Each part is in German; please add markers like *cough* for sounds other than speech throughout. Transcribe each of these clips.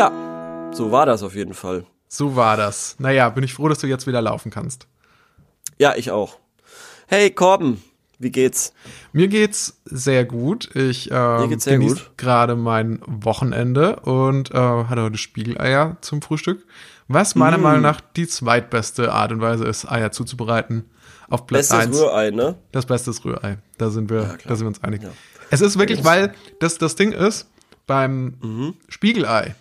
Ja, so war das auf jeden Fall. So war das. Naja, bin ich froh, dass du jetzt wieder laufen kannst. Ja, ich auch. Hey Corben, wie geht's? Mir geht's sehr gut. Ich ähm, geht's sehr genieße gut. gerade mein Wochenende und äh, hatte heute Spiegeleier zum Frühstück. Was meiner Mm. Meinung nach die zweitbeste Art und Weise ist, Eier zuzubereiten. Auf Platz Bestes 1. Rührei, ne? Das Beste ist Rührei. Da sind wir, klar. da sind wir uns einig. Ja. Es ist wirklich, weil das, das Ding ist, beim Mhm. Spiegelei,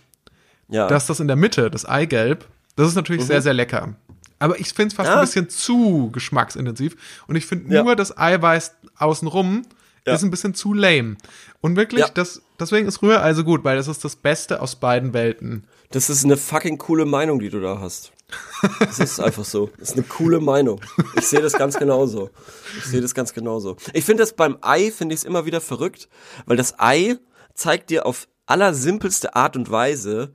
Ja. dass das in der Mitte, das Eigelb, das ist natürlich sehr, sehr lecker. Aber ich finde es fast Mhm. Ja. ein bisschen zu geschmacksintensiv. Und ich finde Ja. nur das Eiweiß außenrum Ja. ist ein bisschen zu lame. Und wirklich, das, deswegen ist Rührei so gut, weil das ist das Beste aus beiden Welten. Das ist eine fucking coole Meinung, die du da hast. Das ist *laughs* einfach so. Das ist eine coole Meinung. Ich sehe das ganz genauso. Ich sehe das ganz genauso. Ich finde das beim Ei, finde ich es immer wieder verrückt, weil das Ei zeigt dir auf allersimpelste Art und Weise,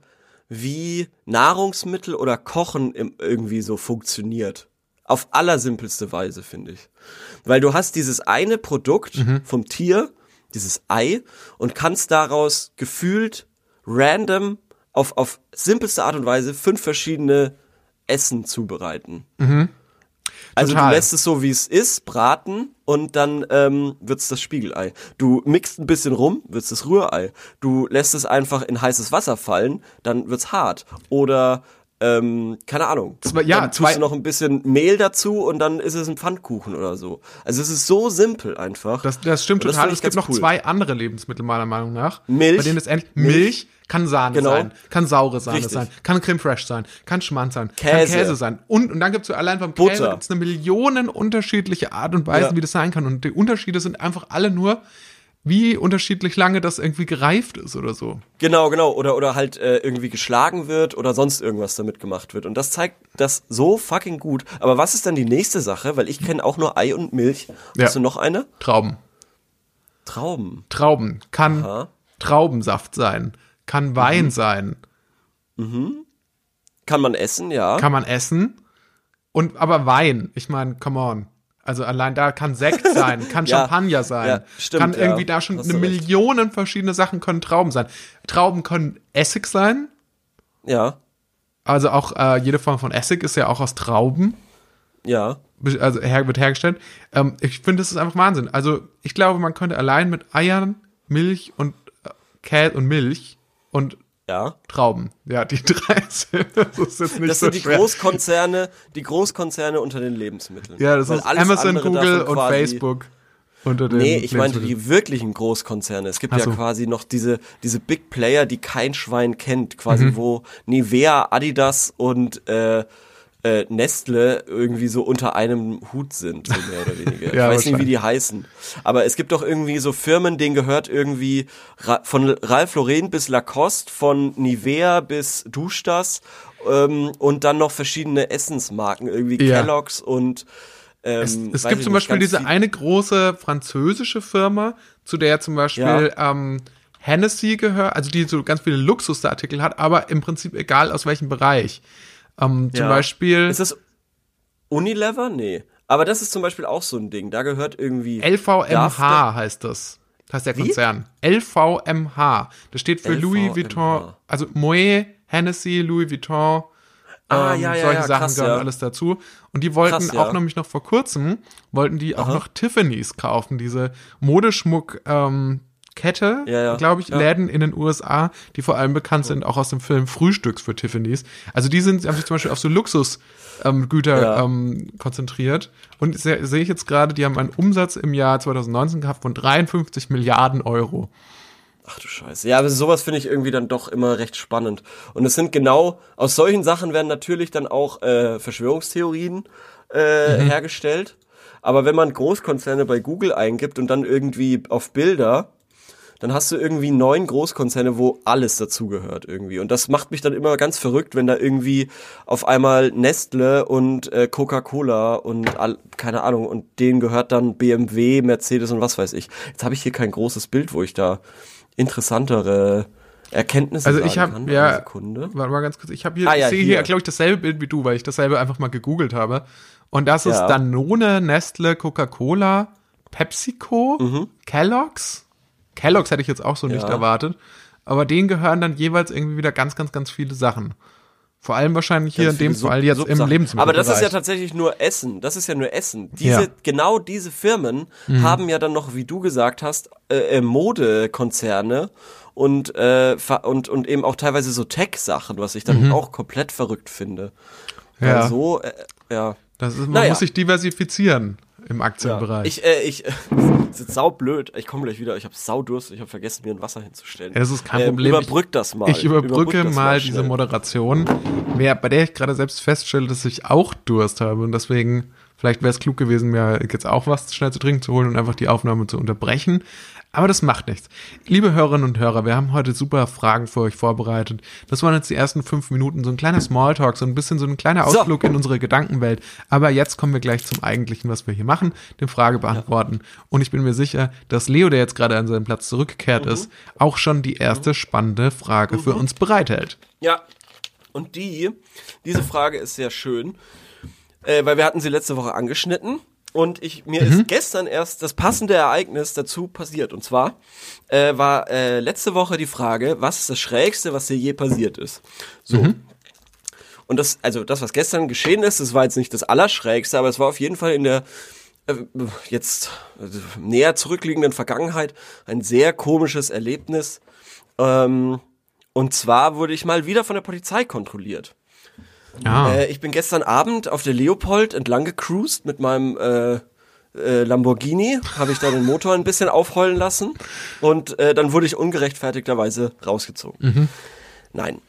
wie Nahrungsmittel oder Kochen im, irgendwie so funktioniert. Auf allersimpelste Weise, finde ich. Weil du hast dieses eine Produkt vom Tier, dieses Ei, und kannst daraus gefühlt random auf, auf simpelste Art und Weise fünf verschiedene Essen zubereiten. Also Total. du lässt es so, wie es ist, braten und dann ähm, wird's das Spiegelei. Du mixt ein bisschen rum, wird's das Rührei. Du lässt es einfach in heißes Wasser fallen, dann wird's hart. Oder ähm, keine Ahnung. Zwei- ja, dann tust du noch ein bisschen Mehl dazu und dann ist es ein Pfannkuchen oder so. Also es ist so simpel einfach. Das, das stimmt Und das total. ich Es gibt noch cool. zwei andere Lebensmittel meiner Meinung nach. Milch. Bei denen endlich Milch, Milch. kann Sahne Genau. sein, kann saure Sahne Richtig. sein, kann Creme Fraiche sein, kann Schmand sein, kann Käse. Käse sein. Und, und dann gibt's so allein beim Käse Butter. gibt's eine Millionen unterschiedliche Art und Weisen, Ja. wie das sein kann. Und die Unterschiede sind einfach alle nur, wie unterschiedlich lange das irgendwie gereift ist oder so. Genau, genau. Oder, oder halt äh, irgendwie geschlagen wird oder sonst irgendwas damit gemacht wird. Und das zeigt das so fucking gut. Aber was ist dann die nächste Sache? Weil ich kenne auch nur Ei und Milch. Ja. Hast du noch eine? Trauben. Trauben. Trauben. Kann Aha. Traubensaft sein, kann Wein sein, Kann man essen, ja. kann man essen. Und aber Wein, ich meine, come on. Also allein da kann Sekt *laughs* sein, kann Ja, Champagner sein, ja, stimmt, kann ja. irgendwie da schon eine. Millionen verschiedene Sachen können Trauben sein. Trauben können Essig sein, ja, also auch äh, jede Form von Essig ist ja auch aus Trauben, ja. also her, wird hergestellt. Ähm, ich finde, das ist einfach Wahnsinn. Also ich glaube, man könnte allein mit Eiern, Milch und äh, Käse und Milch und Ja. Trauben, ja, die *laughs* drei das ist jetzt nicht Das so sind die schwer. Großkonzerne, die Großkonzerne unter den Lebensmitteln. Ja, das Weil ist alles Amazon, Google und Facebook unter den Nee, ich meinte die wirklichen Großkonzerne. Es gibt Ach ja so. quasi noch diese, diese Big Player, die kein Schwein kennt, quasi Mhm. wo Nivea, Adidas und äh, äh, Nestle irgendwie so unter einem Hut sind, so mehr oder weniger. *laughs* Ja, ich weiß nicht, wie die heißen. Aber es gibt doch irgendwie so Firmen, denen gehört irgendwie Ra von Ralph Lauren bis Lacoste, von Nivea bis Duschdas ähm, und dann noch verschiedene Essensmarken, irgendwie Ja. Kellogg's und ähm, Es, es gibt zum nicht, Beispiel diese eine große französische Firma, zu der zum Beispiel ähm, Hennessy gehört, also die so ganz viele Luxusartikel hat, aber im Prinzip egal aus welchem Bereich. Ähm, Zum Ja. Beispiel Ist das Unilever? Nee. Aber das ist zum Beispiel auch so ein Ding. Da gehört irgendwie. LVMH heißt das. heißt der Wie? Konzern. LVMH. Das steht für Louis LVMH. Vuitton, also Moet, Hennessy, Louis Vuitton, Ah, ähm, ja, ja, solche ja, Sachen krass, gehören alles dazu. Und die wollten Krass, auch nämlich noch vor kurzem, wollten die auch noch Tiffany's kaufen, diese Modeschmuck, ähm, Kette, Ja, ja, glaube ich, ja. Läden in den USA, die vor allem bekannt sind, auch aus dem Film Frühstücks für Tiffany's. Also die sind, haben sich zum Beispiel auf so Luxusgüter ähm, ähm, konzentriert. Und se- sehe ich jetzt gerade, die haben einen Umsatz im Jahr 2019 gehabt von 53 Milliarden Euro. Ach du Scheiße. Ja, aber sowas finde ich irgendwie dann doch immer recht spannend. Und es sind genau, aus solchen Sachen werden natürlich dann auch äh, Verschwörungstheorien äh, Mhm. hergestellt. Aber wenn man Großkonzerne bei Google eingibt und dann irgendwie auf Bilder dann hast du irgendwie neun Großkonzerne, wo alles dazugehört irgendwie. Und das macht mich dann immer ganz verrückt, wenn da irgendwie auf einmal Nestle und äh, Coca-Cola und all, keine Ahnung, und denen gehört dann BMW, Mercedes und was weiß ich. Jetzt habe ich hier kein großes Bild, wo ich da interessantere Erkenntnisse Also ich habe ja, Sekunde. warte mal ganz kurz, ich habe hier, Ah, ja, sehe hier, hier. glaube ich, dasselbe Bild wie du, weil ich dasselbe einfach mal gegoogelt habe. Und das ist Ja. Danone, Nestle, Coca-Cola, PepsiCo, Kellogg's. Kellogg's hätte ich jetzt auch so nicht Mhm. Ja. erwartet. Aber denen gehören dann jeweils irgendwie wieder ganz, ganz, ganz viele Sachen. Vor allem wahrscheinlich hier in dem Sub- Fall jetzt im Subsachen. Lebensmittelbereich. Aber das ist ja tatsächlich nur Essen. Das ist ja nur Essen. Diese, Ja. Mhm. genau diese Firmen haben ja dann noch, wie du gesagt hast, äh, äh, Modekonzerne und, äh, und, und eben auch teilweise so Tech-Sachen, was ich dann auch komplett verrückt finde. Mhm. Ja. Weil so, äh, ja. Das ist, man Naja. muss sich diversifizieren im Ja. Aktienbereich. Ich, äh, ich, *laughs* das ist sau blöd. Ich komme gleich wieder. Ich habe Saudurst. Ich habe vergessen, mir ein Wasser hinzustellen. Ja, das ist kein Ähm, Problem. Überbrück das mal. Ich überbrücke das mal diese. Moderation, bei der ich gerade selbst feststelle, dass ich auch Durst habe und deswegen vielleicht wäre es klug gewesen, mir jetzt auch was schnell zu trinken zu holen und einfach die Aufnahme zu unterbrechen. Aber das macht nichts. Liebe Hörerinnen und Hörer, wir haben heute super Fragen für euch vorbereitet. Das waren jetzt die ersten fünf Minuten, so ein kleiner Smalltalk, so ein bisschen so ein kleiner So. Ausflug in unsere Gedankenwelt. Aber jetzt kommen wir gleich zum Eigentlichen, was wir hier machen, dem Frage beantworten. Und ich bin mir sicher, dass Leo, der jetzt gerade an seinen Platz zurückgekehrt ist, auch schon die erste spannende Frage für uns bereithält. Ja. Und die, diese Frage ist sehr schön, äh, weil wir hatten sie letzte Woche angeschnitten. Und ich, mir ist gestern erst das passende Ereignis dazu passiert. Und zwar äh, war äh, letzte Woche die Frage, was ist das Schrägste, was dir je passiert ist? So. Und das, also das, was gestern geschehen ist, das war jetzt nicht das Allerschrägste, aber es war auf jeden Fall in der äh, jetzt also näher zurückliegenden Vergangenheit ein sehr komisches Erlebnis. Ähm, und zwar wurde ich mal wieder von der Polizei kontrolliert. Ja. Äh, ich bin gestern Abend auf der Leopold entlang gecruised mit meinem äh, äh, Lamborghini, habe ich da den Motor ein bisschen aufheulen lassen und äh, dann wurde ich ungerechtfertigterweise rausgezogen. Nein.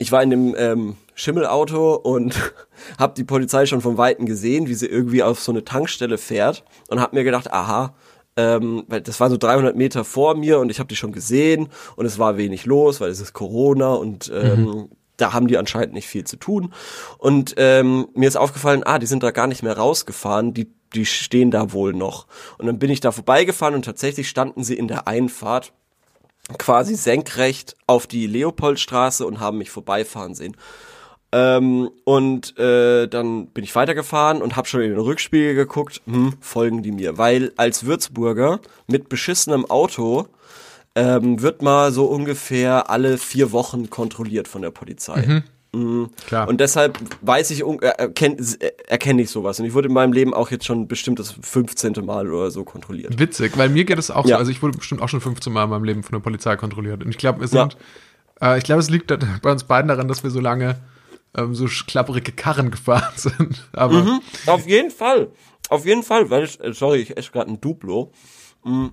Ich war in dem ähm, Schimmelauto und *laughs* habe die Polizei schon von Weitem gesehen, wie sie irgendwie auf so eine Tankstelle fährt und habe mir gedacht, aha, ähm, weil das war so 300 Meter vor mir und ich habe die schon gesehen und es war wenig los, weil es ist Corona und ähm, da haben die anscheinend nicht viel zu tun. Und ähm, mir ist aufgefallen, ah, die sind da gar nicht mehr rausgefahren, die, die stehen da wohl noch. Und dann bin ich da vorbeigefahren und tatsächlich standen sie in der Einfahrt quasi senkrecht auf die Leopoldstraße und haben mich vorbeifahren sehen. Ähm, und äh, dann bin ich weitergefahren und habe schon in den Rückspiegel geguckt, hm, folgen die mir. Weil als Würzburger mit beschissenem Auto ähm, wird mal so ungefähr alle vier Wochen kontrolliert von der Polizei. Mhm. Klar. Und deshalb weiß ich, äh, erkenn, äh, erkenne ich sowas. Und ich wurde in meinem Leben auch jetzt schon bestimmt das 15. Mal oder so kontrolliert. Witzig, weil mir geht es auch Ja. so. Also ich wurde bestimmt auch schon 15 Mal in meinem Leben von der Polizei kontrolliert. Und ich glaube, wir Ja. sind, äh, ich glaube, es liegt bei uns beiden daran, dass wir so lange ähm, so klapperige Karren *laughs* gefahren sind. Aber Mhm. Auf jeden Fall. Auf jeden Fall, weil es, äh, sorry, ich esse gerade ein Duplo. Mm,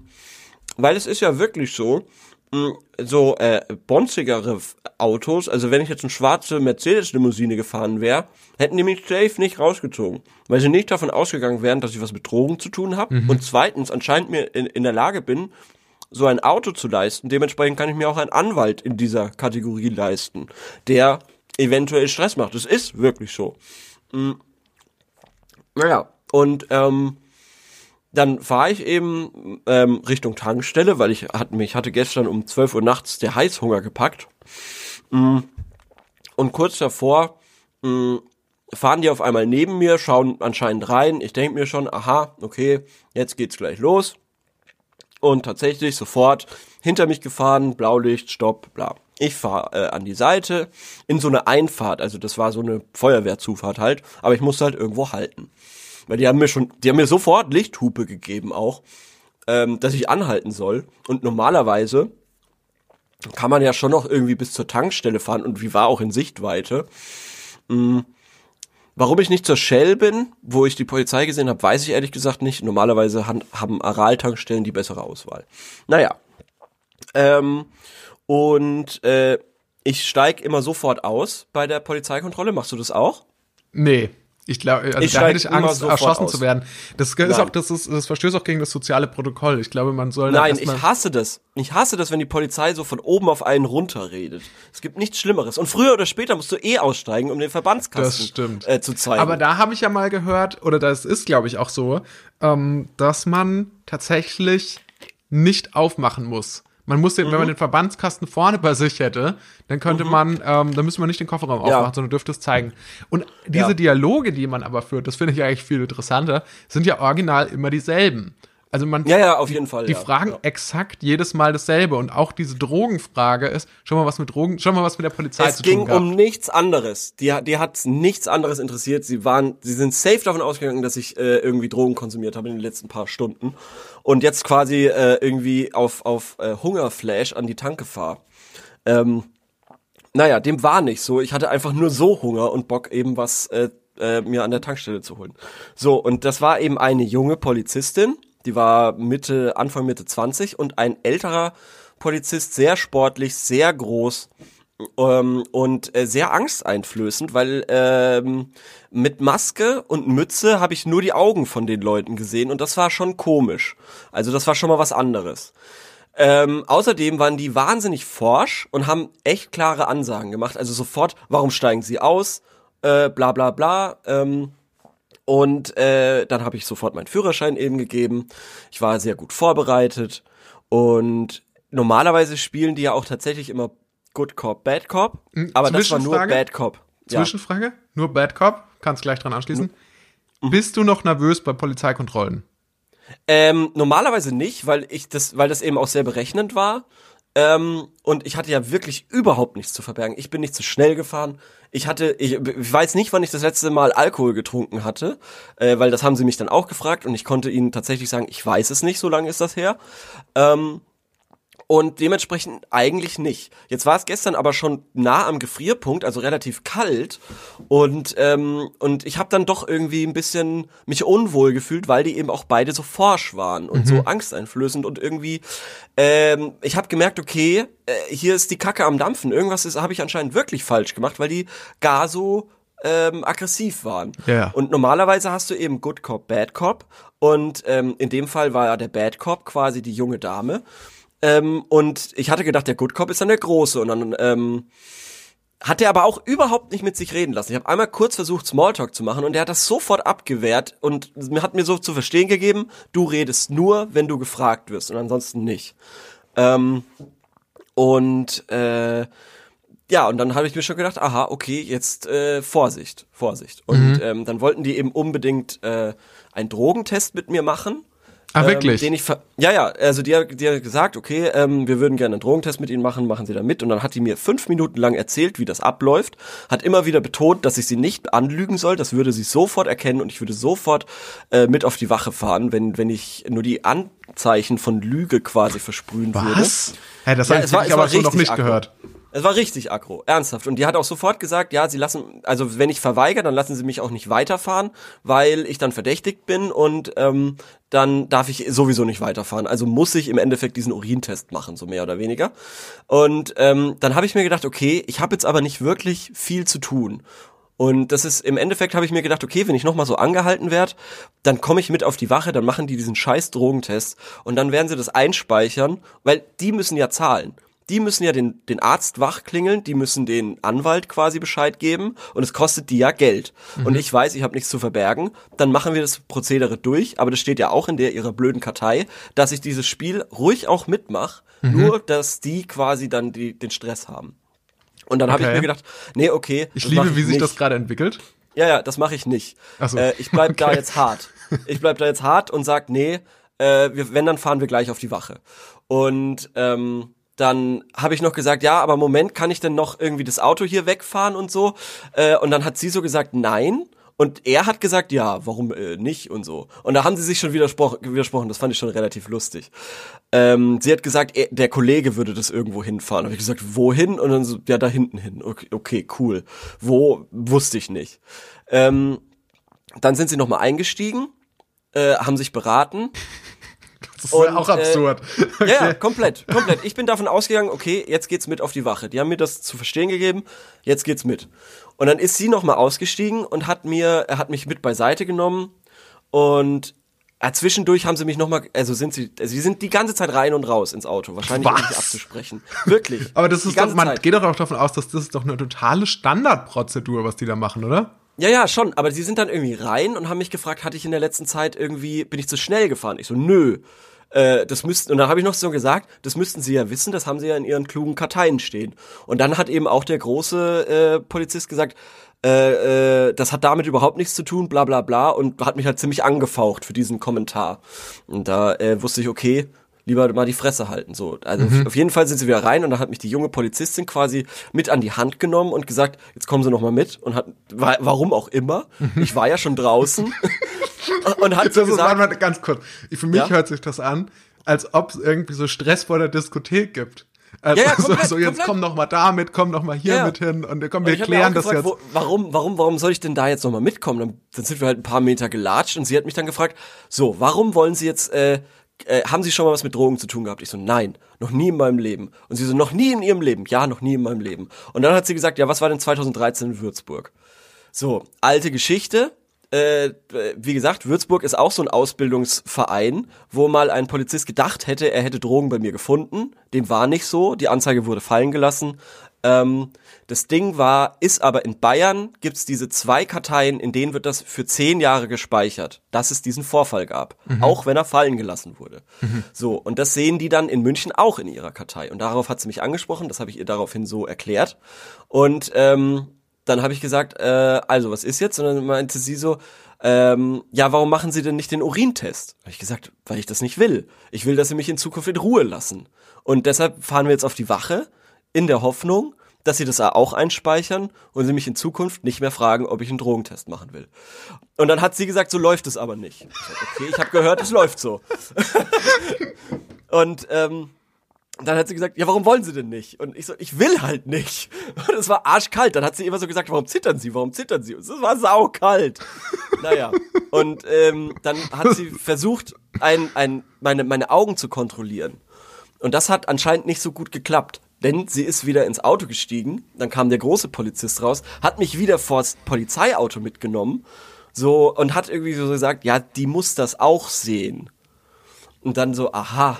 Weil es ist ja wirklich so, mm, so äh, bonzigere Autos, also wenn ich jetzt eine schwarze Mercedes-Limousine gefahren wäre, hätten die mich safe nicht rausgezogen. Weil sie nicht davon ausgegangen wären, dass ich was mit Drogen zu tun habe. Und zweitens anscheinend mir in, in der Lage bin, so ein Auto zu leisten. Dementsprechend kann ich mir auch einen Anwalt in dieser Kategorie leisten, der eventuell Stress macht. Das ist wirklich so. Naja, und ähm, dann fahre ich eben ähm, Richtung Tankstelle, weil ich hat, mich hatte gestern um 12 Uhr nachts der Heißhunger gepackt. Mm, Und kurz davor mm, fahren die auf einmal neben mir, schauen anscheinend rein. Ich denke mir schon, aha, okay, jetzt geht's gleich los. Und tatsächlich sofort hinter mich gefahren, Blaulicht, Stopp, bla. Ich fahre äh, an die Seite in so eine Einfahrt, also das war so eine Feuerwehrzufahrt halt, aber ich musste halt irgendwo halten. Weil die haben mir schon, die haben mir sofort Lichthupe gegeben auch, ähm, dass ich anhalten soll. Und normalerweise kann man ja schon noch irgendwie bis zur Tankstelle fahren und wie war auch in Sichtweite. Mm. Warum ich nicht zur Shell bin, wo ich die Polizei gesehen habe, weiß ich ehrlich gesagt nicht. Normalerweise haben Aral-Tankstellen die bessere Auswahl. Naja. Ähm, und äh, ich steig immer sofort aus bei der Polizeikontrolle. Machst du das auch? nee. Ich glaube, also Ich da hätte ich Angst, erschossen aus. zu werden. Das ist Nein. auch, das ist, das verstößt auch gegen das soziale Protokoll. Ich glaube, man soll Nein, ich hasse das. Ich hasse das, wenn die Polizei so von oben auf einen runterredet. Es gibt nichts Schlimmeres. Und früher oder später musst du eh aussteigen, um den Verbandskasten Das stimmt. Äh, zu zeigen. Aber da habe ich ja mal gehört, oder das ist, glaube ich, auch so, ähm, dass man tatsächlich nicht aufmachen muss. Man muss den, wenn Mhm. man den Verbandskasten vorne bei sich hätte, dann könnte man, ähm, dann müsste man nicht den Kofferraum Ja. aufmachen, sondern dürfte es zeigen. Und diese Ja. Dialoge, die man aber führt, das finde ich eigentlich viel interessanter, sind ja original immer dieselben. Also man, ja, ja, auf jeden Fall. die ja. fragen ja. exakt jedes Mal dasselbe. Und auch diese Drogenfrage ist, schon mal was mit Drogen, schon mal was mit der Polizei Es zu ging tun gehabt. um nichts anderes. Die, die hat nichts anderes interessiert. Sie waren, sie sind safe davon ausgegangen, dass ich äh, irgendwie Drogen konsumiert habe in den letzten paar Stunden und jetzt quasi äh, irgendwie auf auf äh, Hungerflash an die Tanke fahre. Ähm, naja, dem war nicht so. Ich hatte einfach nur so Hunger und Bock eben was äh, äh, mir an der Tankstelle zu holen. So und das war eben eine junge Polizistin. Die war Mitte Anfang Mitte 20 und ein älterer Polizist, sehr sportlich, sehr groß ähm, und äh, sehr angsteinflößend, weil ähm, mit Maske und Mütze habe ich nur die Augen von den Leuten gesehen und das war schon komisch. Also das war schon mal was anderes. Ähm, außerdem waren die wahnsinnig forsch und haben echt klare Ansagen gemacht. Also sofort, warum steigen sie aus? Äh, bla bla bla. Ähm, und äh, dann habe ich sofort meinen Führerschein eben gegeben. Ich war sehr gut vorbereitet. Und normalerweise spielen die ja auch tatsächlich immer Good Cop, Bad Cop. Aber das war nur? Bad Cop. Ja. Zwischenfrage? Nur Bad Cop? Kannst gleich dran anschließen. Bist du noch nervös bei Polizeikontrollen? Ähm, normalerweise nicht, weil ich das, weil das eben auch sehr berechnend war. Ähm, und ich hatte ja wirklich überhaupt nichts zu verbergen. Ich bin nicht zu schnell gefahren. Ich hatte, ich, ich weiß nicht, wann ich das letzte Mal Alkohol getrunken hatte, äh, weil das haben sie mich dann auch gefragt und ich konnte ihnen tatsächlich sagen, ich weiß es nicht, so lange ist das her. Ähm, und dementsprechend eigentlich nicht. Jetzt war es gestern aber schon nah am Gefrierpunkt, also relativ kalt. Und, ähm, und ich habe dann doch irgendwie ein bisschen mich unwohl gefühlt, weil die eben auch beide so forsch waren und so angsteinflößend und irgendwie, ähm, ich habe gemerkt, okay, äh, hier ist die Kacke am Dampfen. Irgendwas habe ich anscheinend wirklich falsch gemacht, weil die gar so ähm, aggressiv waren. Ja. Und normalerweise hast du eben Good Cop, Bad Cop. Und ähm, in dem Fall war der Bad Cop quasi die junge Dame. Ähm, und ich hatte gedacht, der Good Cop ist dann der Große. Und dann ähm, hat er aber auch überhaupt nicht mit sich reden lassen. Ich habe einmal kurz versucht, Smalltalk zu machen und der hat das sofort abgewehrt und hat mir so zu verstehen gegeben, du redest nur, wenn du gefragt wirst und ansonsten nicht. Ähm, und äh, ja, und dann habe ich mir schon gedacht, aha, okay, jetzt äh, Vorsicht, Vorsicht. Und ähm, dann wollten die eben unbedingt äh, einen Drogentest mit mir machen. Ah, wirklich? Ähm, den ich ja, ja, also die hat, die hat gesagt, okay, ähm, wir würden gerne einen Drogentest mit Ihnen machen, machen Sie da mit. Und dann hat die mir fünf Minuten lang erzählt, wie das abläuft, hat immer wieder betont, dass ich sie nicht anlügen soll, das würde sie sofort erkennen und ich würde sofort äh, mit auf die Wache fahren, wenn, wenn ich nur die Anzeichen von Lüge quasi versprühen würde. Was? Hä, das Ja, habe war- ich aber so noch nicht aggro. gehört. Es war richtig aggro, ernsthaft. Und die hat auch sofort gesagt, ja, sie lassen, also wenn ich verweigere, dann lassen sie mich auch nicht weiterfahren, weil ich dann verdächtigt bin und ähm, dann darf ich sowieso nicht weiterfahren. Also muss ich im Endeffekt diesen Urintest machen, so mehr oder weniger. Und ähm, dann habe ich mir gedacht, okay, ich habe jetzt aber nicht wirklich viel zu tun. Und das ist im Endeffekt habe ich mir gedacht, okay, wenn ich nochmal so angehalten werde, dann komme ich mit auf die Wache, dann machen die diesen scheiß Drogentest und dann werden sie das einspeichern, weil die müssen ja zahlen. Die müssen ja den, den Arzt wachklingeln, die müssen den Anwalt quasi Bescheid geben und es kostet die ja Geld. Und ich weiß, ich habe nichts zu verbergen, dann machen wir das Prozedere durch, aber das steht ja auch in der ihrer blöden Kartei, dass ich dieses Spiel ruhig auch mitmache, nur dass die quasi dann die, den Stress haben. Und dann habe ich Okay. mir gedacht, nee, okay. Ich liebe, wie sich nicht. das gerade entwickelt. Ja, ja, das mache ich nicht. Ach so. Äh, ich bleib da Okay. jetzt hart. Ich bleib da jetzt hart und sag, nee, äh, wir, wenn, dann fahren wir gleich auf die Wache. Und ähm, dann habe ich noch gesagt, ja, aber Moment, kann ich denn noch irgendwie das Auto hier wegfahren und so? Äh, und dann hat sie so gesagt, nein. Und er hat gesagt, ja, warum äh, nicht und so. Und da haben sie sich schon widersprochen. Das fand ich schon relativ lustig. Ähm, sie hat gesagt, er, der Kollege würde das irgendwo hinfahren. Habe ich gesagt, wohin? Und dann so, ja, da hinten hin. Okay, okay cool. Wo wusste ich nicht. Ähm, dann sind sie nochmal eingestiegen, äh, haben sich beraten Das ist Und, ja auch äh, absurd. Ja, komplett, komplett. Ich bin davon ausgegangen, okay, jetzt geht's mit auf die Wache. Die haben mir das zu verstehen gegeben, jetzt geht's mit. Und dann ist sie nochmal ausgestiegen und hat mir, er hat mich mit beiseite genommen und ja, zwischendurch haben sie mich nochmal, also sind sie, also sie sind die ganze Zeit rein und raus ins Auto, wahrscheinlich um mich abzusprechen. Wirklich. Aber das ist doch, man Zeit. geht doch auch davon aus, dass das ist doch eine totale Standardprozedur, was die da machen, oder? Ja, ja, schon, aber sie sind dann irgendwie rein und haben mich gefragt, hatte ich in der letzten Zeit irgendwie, bin ich zu schnell gefahren? Ich so, nö. Äh, das müssten, und dann habe ich noch so gesagt, das müssten sie ja wissen, das haben sie ja in ihren klugen Karteien stehen. Und dann hat eben auch der große äh, Polizist gesagt, äh, äh, das hat damit überhaupt nichts zu tun, bla bla bla, und hat mich halt ziemlich angefaucht für diesen Kommentar. Und da äh, wusste ich, okay, lieber mal die Fresse halten. So, also auf jeden Fall sind sie wieder rein und dann hat mich die junge Polizistin quasi mit an die Hand genommen und gesagt, jetzt kommen Sie noch mal mit und hat, wa- warum auch immer, ich war ja schon draußen *laughs* und hat so Das ist gesagt, einmal ganz kurz. Für mich Ja? hört sich das an, als ob es irgendwie so Stress vor der Diskothek gibt. Also Ja, ja, so, komplett, so, jetzt komplett. komm noch mal da mit, komm noch mal hier Ja, mit hin und komm, Und wir mir klären das gefragt, jetzt. Wo, warum, warum, warum soll ich denn da jetzt nochmal mitkommen? Dann, dann sind wir halt ein paar Meter gelatscht und sie hat mich dann gefragt, so, warum wollen Sie jetzt, äh, äh, haben Sie schon mal was mit Drogen zu tun gehabt? Ich so, nein, noch nie in meinem Leben. Und sie so, noch nie in Ihrem Leben? Ja, noch nie in meinem Leben. Und dann hat sie gesagt, ja, was war denn 2013 in Würzburg? So, alte Geschichte. Äh, wie gesagt, Würzburg ist auch so ein Ausbildungsverein, wo mal ein Polizist gedacht hätte, er hätte Drogen bei mir gefunden. Dem war nicht so. Die Anzeige wurde fallen gelassen. Ähm, das Ding war, ist aber in Bayern gibt's diese zwei Karteien, in denen wird das für zehn Jahre gespeichert, dass es diesen Vorfall gab, auch wenn er fallen gelassen wurde. So, und das sehen die dann in München auch in ihrer Kartei. Und darauf hat sie mich angesprochen, das habe ich ihr daraufhin so erklärt. Und ähm, dann habe ich gesagt, äh, also was ist jetzt? Und dann meinte sie so, ähm, ja, warum machen Sie denn nicht den Urintest? Habe ich gesagt, weil ich das nicht will. Ich will, dass Sie mich in Zukunft in Ruhe lassen. Und deshalb fahren wir jetzt auf die Wache in der Hoffnung, dass Sie das auch einspeichern und Sie mich in Zukunft nicht mehr fragen, ob ich einen Drogentest machen will. Und dann hat sie gesagt, so läuft es aber nicht. Ich sag, okay, ich habe gehört, es läuft so. *laughs* und ähm, dann hat sie gesagt, ja, warum wollen Sie denn nicht? Und ich so, ich will halt nicht. Und es war arschkalt. Dann hat sie immer so gesagt, warum zittern Sie? Warum zittern Sie? Und es war saukalt. Naja. Und ähm, dann hat sie versucht, ein, ein, meine, meine Augen zu kontrollieren. Und das hat anscheinend nicht so gut geklappt. Denn sie ist wieder ins Auto gestiegen, dann kam der große Polizist raus, hat mich wieder vors Polizeiauto mitgenommen, so, und hat irgendwie so gesagt, ja, die muss das auch sehen. Und dann so, aha,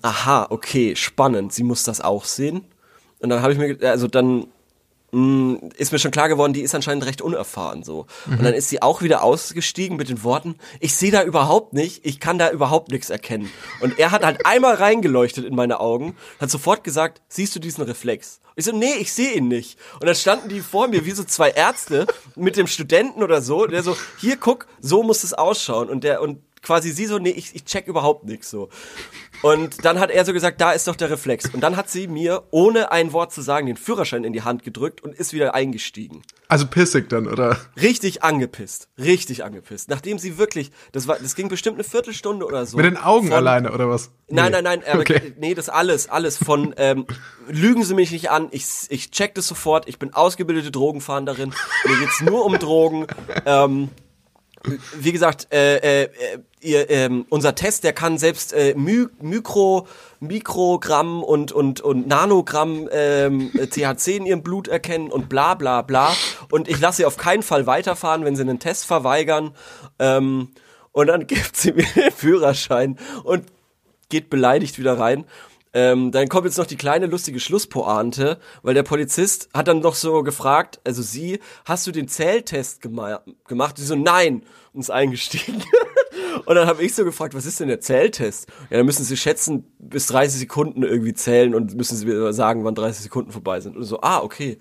aha, okay, spannend, sie muss das auch sehen. Und dann habe ich mir, also dann mh, ist mir schon klar geworden, die ist anscheinend recht unerfahren so. Und dann ist sie auch wieder ausgestiegen mit den Worten, ich sehe da überhaupt nicht, ich kann da überhaupt nichts erkennen. Und er hat halt einmal reingeleuchtet in meine Augen, hat sofort gesagt, siehst du diesen Reflex? Ich so, nee, ich sehe ihn nicht. Und dann standen die vor mir wie so zwei Ärzte mit dem Studenten oder so, der so, hier guck, so muss es ausschauen. Und der, und quasi sie so, nee, ich, ich check überhaupt nichts so. Und dann hat er so gesagt, da ist doch der Reflex. Und dann hat sie mir, ohne ein Wort zu sagen, den Führerschein in die Hand gedrückt und ist wieder eingestiegen. Also pissig dann, oder? Richtig angepisst. Richtig angepisst. Nachdem sie wirklich, das war, das ging bestimmt eine Viertelstunde oder so. Mit den Augen von, alleine, oder was? Nein, nein, nein, aber Okay. nee, das alles, alles von ähm, lügen Sie mich nicht an, ich, ich check das sofort, ich bin ausgebildete Drogenfahnderin, mir geht's nur um Drogen. Ähm, wie gesagt, äh, äh, ihr, ähm, unser Test, der kann selbst äh, My Mikro, Mikrogramm und, und, und Nanogramm ähm, äh, THC in ihrem Blut erkennen und bla bla bla. Und ich lasse sie auf keinen Fall weiterfahren, wenn sie einen Test verweigern. Ähm, und dann *laughs* gibt sie mir den Führerschein und geht beleidigt wieder rein. Ähm, dann kommt jetzt noch die kleine lustige Schlusspointe, weil der Polizist hat dann noch so gefragt, also sie, hast du den Zähltest gema gemacht? Sie so, nein, und ist eingestiegen. *laughs* und dann habe ich so gefragt, was ist denn der Zähltest? Ja, dann müssen sie schätzen, bis 30 Sekunden irgendwie zählen und müssen sie mir sagen, wann 30 Sekunden vorbei sind. Und so, ah, okay.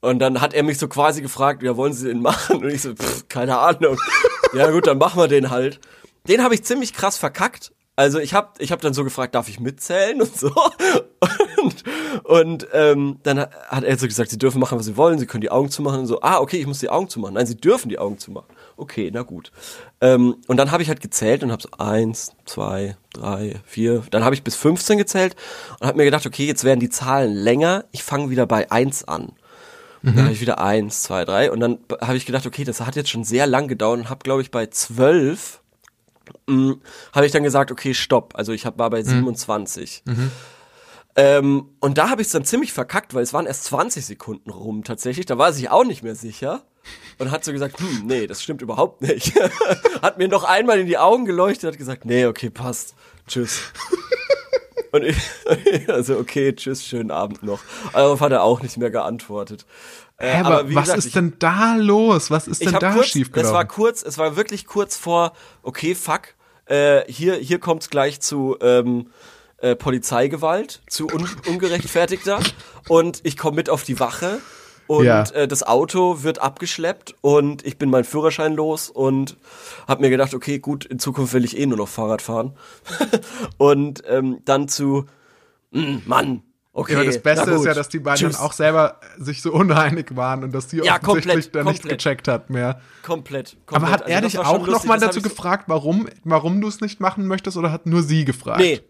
Und dann hat er mich so quasi gefragt, ja, wollen Sie den machen? Und ich so, pff, keine Ahnung. *laughs* ja gut, dann machen wir den halt. Den habe ich ziemlich krass verkackt. Also ich habe ich hab dann so gefragt, darf ich mitzählen und so. *laughs* Und, und ähm, dann hat er so gesagt, sie dürfen machen, was sie wollen, sie können die Augen zumachen und so. Ah, okay, ich muss die Augen zumachen. Nein, sie dürfen die Augen zumachen. Okay, na gut. Ähm, und dann habe ich halt gezählt und habe so eins, zwei, drei, vier. Dann habe ich bis 15 gezählt und habe mir gedacht, okay, jetzt werden die Zahlen länger. Ich fange wieder bei eins an. Dann habe ich wieder eins, zwei, drei und dann habe ich gedacht, okay, das hat jetzt schon sehr lang gedauert und habe, glaube ich, bei zwölf habe ich dann gesagt, okay, stopp. Also ich hab, war bei 27. Ähm, und da habe ich es dann ziemlich verkackt, weil es waren erst 20 Sekunden rum tatsächlich. Da war sich auch nicht mehr sicher. Und hat so gesagt, hm, nee, das stimmt überhaupt nicht. *laughs* hat mir noch einmal in die Augen geleuchtet, hat gesagt, nee, okay, passt. Tschüss. *laughs* Und ich, *laughs* also okay, tschüss, schönen Abend noch. Darauf hat er auch nicht mehr geantwortet. Äh, Hä, aber, wie was gesagt, ist ich- denn da los? Was ist denn da kurz, schiefgelaufen? Es war kurz, es war wirklich kurz vor, okay, fuck, äh, hier, hier kommt's gleich zu ähm, äh, Polizeigewalt, zu un *laughs* ungerechtfertigter und ich komme mit auf die Wache und Ja. äh, das Auto wird abgeschleppt und ich bin meinen Führerschein los und habe mir gedacht, okay, gut, in Zukunft will ich eh nur noch Fahrrad fahren *laughs* und ähm, dann zu, mm, Mann, okay. Ja, das Beste ist ja, dass die beiden tschüss. dann auch selber sich so uneinig waren und dass die Ja, offensichtlich komplett, dann nicht gecheckt hat mehr. komplett, komplett. Aber hat Also er das dich auch nochmal dazu gefragt, warum, warum du es nicht machen möchtest oder hat nur sie gefragt? Nee.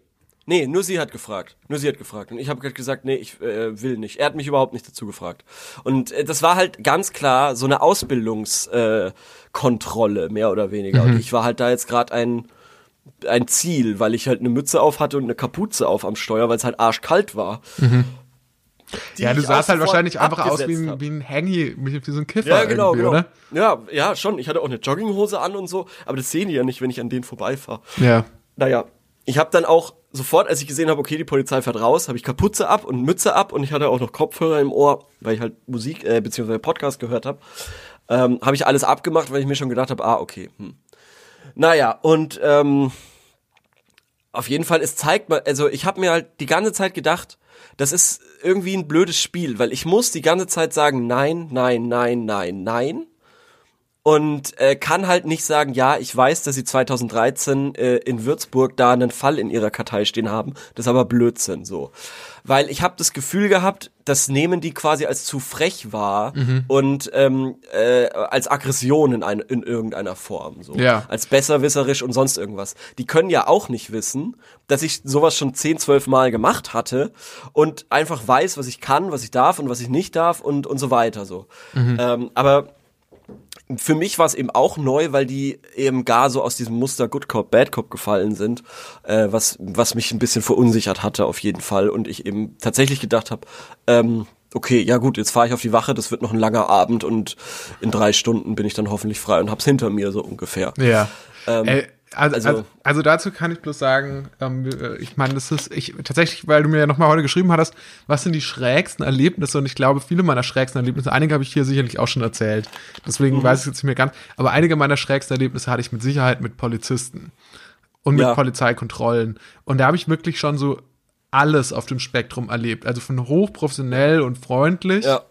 Nee, nur sie hat gefragt. Nur sie hat gefragt. Und ich habe gesagt, nee, ich äh, will nicht. Er hat mich überhaupt nicht dazu gefragt. Und äh, das war halt ganz klar so eine Ausbildungskontrolle, äh, mehr oder weniger. Mhm. Und ich war halt da jetzt gerade ein, ein Ziel, weil ich halt eine Mütze auf hatte und eine Kapuze auf am Steuer, weil es halt arschkalt war. Mhm. Ja, du sahst halt wahrscheinlich einfach aus wie ein, wie ein Hangy, wie, wie so ein Kiffer Ja, genau, genau. oder? Ja, ja, schon. Ich hatte auch eine Jogginghose an und so, aber das sehen die ja nicht, wenn ich an denen vorbeifahre. Ja. Naja, ich habe dann auch sofort, als ich gesehen habe, okay, die Polizei fährt raus, habe ich Kapuze ab und Mütze ab und ich hatte auch noch Kopfhörer im Ohr, weil ich halt Musik äh, beziehungsweise Podcast gehört habe. Ähm, habe ich alles abgemacht, weil ich mir schon gedacht habe, ah, okay. Hm. Naja, und ähm, auf jeden Fall, es zeigt mal, also ich habe mir halt die ganze Zeit gedacht, das ist irgendwie ein blödes Spiel, weil ich muss die ganze Zeit sagen, nein, nein, nein, nein, nein und äh, kann halt nicht sagen, ja, ich weiß, dass sie 2013 äh, in Würzburg da einen Fall in ihrer Kartei stehen haben. Das ist aber Blödsinn so. Weil ich habe das Gefühl gehabt, das nehmen die quasi als zu frech wahr und ähm, äh, als Aggression in, ein, in irgendeiner Form. So. Ja. Als besserwisserisch und sonst irgendwas. Die können ja auch nicht wissen, dass ich sowas schon 10, 12 Mal gemacht hatte und einfach weiß, was ich kann, was ich darf und was ich nicht darf und, und so weiter. so. Ähm, aber für mich war es eben auch neu, weil die eben gar so aus diesem Muster Good Cop, Bad Cop gefallen sind, äh, was, was mich ein bisschen verunsichert hatte auf jeden Fall und ich eben tatsächlich gedacht habe, ähm, okay, ja gut, jetzt fahre ich auf die Wache, das wird noch ein langer Abend und in drei Stunden bin ich dann hoffentlich frei und hab's hinter mir so ungefähr. Ja. Ähm, Ey, also, also- also, also dazu kann ich bloß sagen, ähm, äh, ich meine, das ist, ich tatsächlich, weil du mir ja nochmal heute geschrieben hattest, was sind die schrägsten Erlebnisse? Und ich glaube, viele meiner schrägsten Erlebnisse, einige habe ich hier sicherlich auch schon erzählt. Deswegen Mhm. weiß ich jetzt nicht mehr ganz, aber einige meiner schrägsten Erlebnisse hatte ich mit Sicherheit mit Polizisten und mit Ja. Polizeikontrollen. Und da habe ich wirklich schon so alles auf dem Spektrum erlebt. Also von hochprofessionell und freundlich. Ja.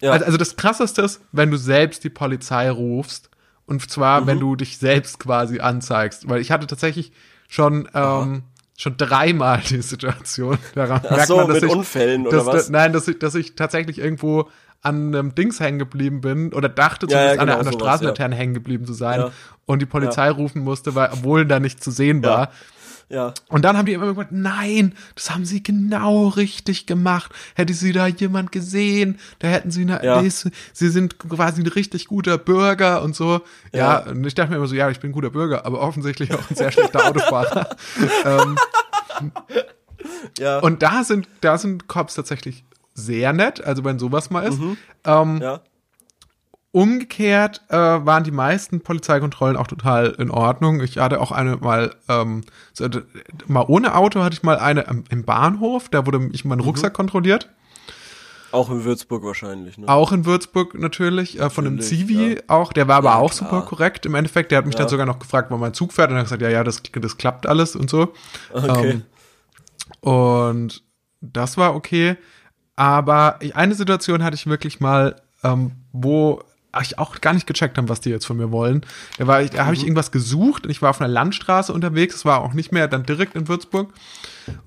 Ja. Also, also das krasseste ist, wenn du selbst die Polizei rufst. Und zwar, Mhm. wenn du dich selbst quasi anzeigst. Weil ich hatte tatsächlich schon, ähm, schon dreimal die Situation. *laughs* Daran Ach so, mit ich, Unfällen oder dass, was? Nein, dass ich, dass ich tatsächlich irgendwo an einem Dings hängen geblieben bin oder dachte Ja, ja, zumindest an, der, genau an sowas, Straßenlaterne hängen geblieben zu sein Ja. und die Polizei rufen musste, weil, obwohl da nicht zu sehen war. Ja. Und dann haben die immer gesagt, nein, das haben sie genau richtig gemacht. Hätte sie da jemand gesehen, da hätten sie eine, Ja. nee, sie sind quasi ein richtig guter Bürger und so. Ja. Ja. und ich dachte mir immer so, ja, ich bin ein guter Bürger, aber offensichtlich auch ein sehr schlechter Autofahrer. *laughs* ähm, Ja. und da sind, da sind Cops tatsächlich sehr nett, also wenn sowas mal ist. Ähm, ja. Umgekehrt äh, waren die meisten Polizeikontrollen auch total in Ordnung. Ich hatte auch eine mal, ähm, so, mal ohne Auto hatte ich mal eine im, im Bahnhof, da wurde ich Mhm. meinen Rucksack kontrolliert. Auch in Würzburg wahrscheinlich, ne? Auch in Würzburg natürlich, äh, von einem Zivi ja. auch, der war aber Ja, auch klar. super korrekt im Endeffekt. Der hat mich dann Ja. sogar noch gefragt, wann mein Zug fährt und er hat gesagt, ja, ja, das, das klappt alles und so. Okay. Ähm, und das war okay. Aber eine Situation hatte ich wirklich mal, ähm, wo ich auch gar nicht gecheckt habe, was die jetzt von mir wollen. Da, war ich, da habe ich irgendwas gesucht und ich war auf einer Landstraße unterwegs. Es war auch nicht mehr dann direkt in Würzburg.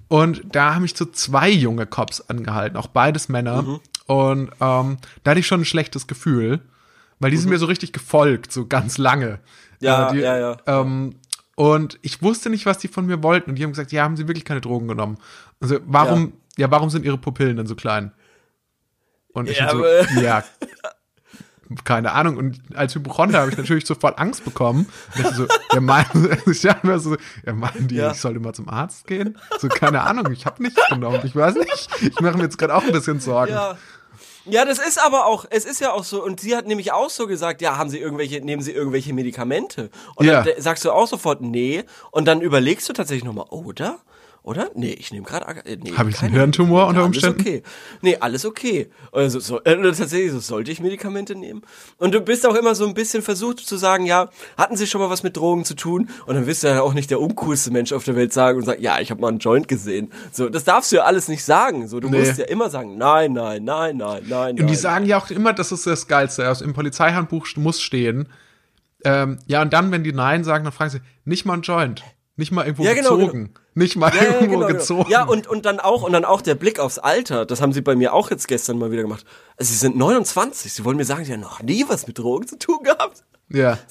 Und da haben mich so zwei junge Cops angehalten, auch beides Männer. Und ähm, da hatte ich schon ein schlechtes Gefühl, weil die sind mir so richtig gefolgt, so ganz lange. Ja, Äh, die, ja, ja. Ähm, und ich wusste nicht, was die von mir wollten. Und die haben gesagt, ja, haben sie wirklich keine Drogen genommen. Also, warum, ja, warum sind ihre Pupillen denn so klein? Und ich Ja, so, ja, *laughs* keine Ahnung. Und als Hypochonder habe ich natürlich sofort Angst bekommen. Und dachte so, ja, meinen, ich so, ja, meinen *laughs* die, Ja. ich sollte mal zum Arzt gehen? So, keine Ahnung, ich habe nichts genommen. Ich weiß nicht. Ich mache mir jetzt gerade auch ein bisschen Sorgen. Ja. Ja, das ist aber auch, es ist ja auch so, und sie hat nämlich auch so gesagt, ja, haben sie irgendwelche, nehmen sie irgendwelche Medikamente? Und Ja. dann sagst du auch sofort, nee, und dann überlegst du tatsächlich nochmal, oder? Oder? Nee, ich nehme gerade, äh, nee, Hab ich einen Hirntumor unter. Umständen? Alles okay. Nee, alles okay. Also, so, äh, tatsächlich, so, sollte ich Medikamente nehmen? Und du bist auch immer so ein bisschen versucht zu sagen, ja, hatten sie schon mal was mit Drogen zu tun? Und dann wirst du ja auch nicht der uncoolste Mensch auf der Welt sagen und sagen, ja, ich habe mal einen Joint gesehen. So, das darfst du ja alles nicht sagen. So, du Nee. musst ja immer sagen, nein, nein, nein, nein, nein, Und die nein. sagen ja auch immer, das ist das Geilste. Also im Polizeihandbuch muss stehen. Ähm, ja, und dann, wenn die Nein sagen, dann fragen sie, nicht mal ein Joint. Nicht mal irgendwo Ja, genau, gezogen. Nicht mal Ja, irgendwo genau, genau. gezogen. Ja, und, und dann auch, und dann auch der Blick aufs Alter, das haben sie bei mir auch jetzt gestern mal wieder gemacht. Also, sie sind 29, sie wollen mir sagen, sie haben noch nie was mit Drogen zu tun gehabt. ja. *laughs*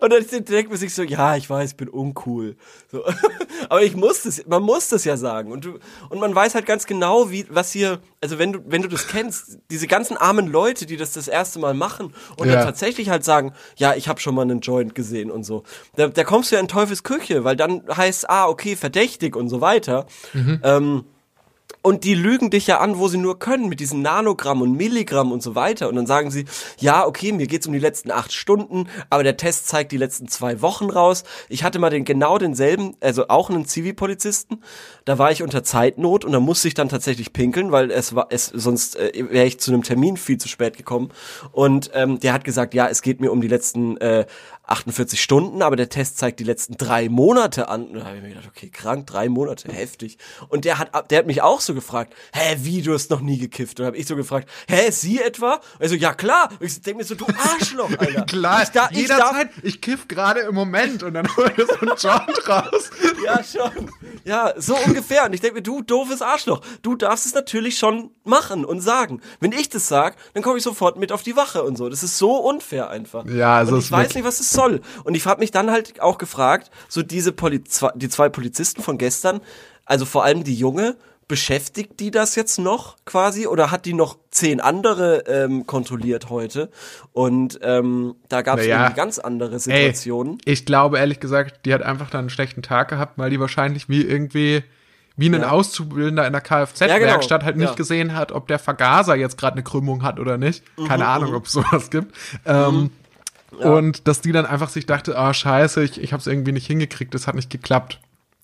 Und dann denkt man sich so, ja, ich weiß, ich bin uncool. So. *laughs* Aber ich muss das, man muss das ja sagen. Und du, und man weiß halt ganz genau, wie, was hier, also wenn du, wenn du das kennst, diese ganzen armen Leute, die das das erste Mal machen und Ja. dann tatsächlich halt sagen, ja, ich habe schon mal einen Joint gesehen und so. Da, da kommst du ja in Teufels Küche, weil dann heißt, ah, okay, verdächtig und so weiter. Ähm, und die lügen dich ja an, wo sie nur können, mit diesen Nanogramm und Milligramm und so weiter. Und dann sagen sie, ja, okay, mir geht's um die letzten acht Stunden, aber der Test zeigt die letzten zwei Wochen raus. Ich hatte mal den genau denselben, also auch einen Zivilpolizisten. Da war ich unter Zeitnot und da musste ich dann tatsächlich pinkeln, weil es war, es sonst äh, wäre ich zu einem Termin viel zu spät gekommen. Und ähm, der hat gesagt, ja, es geht mir um die letzten äh, 48 Stunden, aber der Test zeigt die letzten drei Monate an. Und da habe ich mir gedacht, okay, krank, drei Monate, heftig. Und der hat, der hat mich auch so gefragt, hä, wie, du hast noch nie gekifft? Und habe ich so gefragt, hä, sie etwa? Also, ja klar. Und ich denke mir so, du Arschloch, *laughs* Alter. Klar, ich, da, ich darf, jederzeit. Ich kiff gerade im Moment und dann *laughs* hol ich so einen Joint raus. Ja, schon. Ja, so ungefähr. Und ich denke mir, du doofes Arschloch, du darfst es natürlich schon machen und sagen. Wenn ich das sag, dann komme ich sofort mit auf die Wache und so. Das ist so unfair einfach. Ja, also und ich weiß nicht, was es soll. Und ich habe mich dann halt auch gefragt, so diese Poliz die zwei Polizisten von gestern, also vor allem die Junge, beschäftigt die das jetzt noch quasi oder hat die noch zehn andere ähm, kontrolliert heute? Und ähm, da gab es Naja. ganz andere Ey, Situationen. ich glaube ehrlich gesagt, die hat einfach dann einen schlechten Tag gehabt, weil die wahrscheinlich wie irgendwie wie ein Ja. Auszubildender in der Kfz-Werkstatt genau. halt nicht Ja. gesehen hat, ob der Vergaser jetzt gerade eine Krümmung hat oder nicht. Keine Mhm, Ahnung, ob es sowas gibt. Ähm, Und dass die dann einfach sich dachte, ah scheiße, ich, ich habe es irgendwie nicht hingekriegt, das hat nicht geklappt.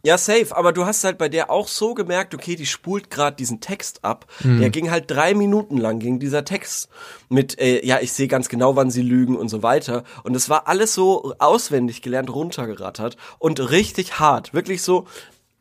Ja, safe, aber du hast halt bei der auch so gemerkt, okay, die spult gerade diesen Text ab. Mhm. Der ging halt drei Minuten lang, ging dieser Text mit, äh, ja, ich sehe ganz genau, wann sie lügen und so weiter. Und es war alles so auswendig gelernt, runtergerattert und richtig hart. Wirklich so,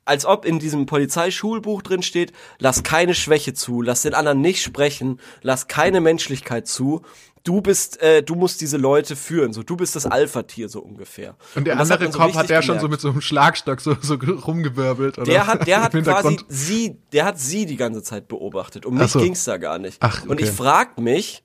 als ob in diesem Polizeischulbuch drin steht, lass keine Schwäche zu, lass den anderen nicht sprechen, lass keine Menschlichkeit zu. Du bist, äh, du musst diese Leute führen, so du bist das Alpha-Tier so ungefähr. Und der hat andere man so Kopf hat der schon so gemerkt. mit so einem Schlagstock so, so rumgewirbelt. Oder? Der hat, der *laughs* hat quasi sie, der hat sie die ganze Zeit beobachtet. Um mich so. ging's da gar nicht. Ach, Und okay. ich frag mich,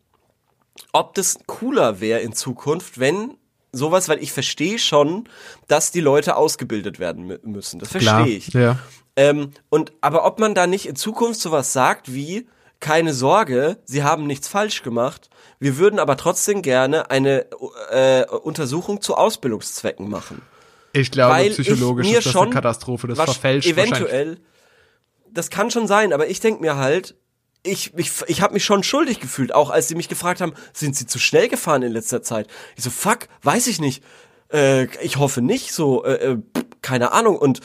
ob das cooler wäre in Zukunft, wenn sowas, weil ich verstehe schon, dass die Leute ausgebildet werden mü- müssen. Das verstehe ich. ja. Ähm, und aber ob man da nicht in Zukunft sowas sagt wie keine Sorge, sie haben nichts falsch gemacht. Wir würden aber trotzdem gerne eine äh, Untersuchung zu Ausbildungszwecken machen Ich glaube, weil psychologisch ich ist das eine Katastrophe. Das verfälscht wahrscheinlich. eventuell. Das kann schon sein, aber ich denk mir halt, ich, ich, ich habe mich schon schuldig gefühlt, auch als sie mich gefragt haben, sind sie zu schnell gefahren in letzter Zeit? Ich so, fuck, weiß ich nicht. Äh, ich hoffe nicht, so, äh, äh, keine Ahnung. Und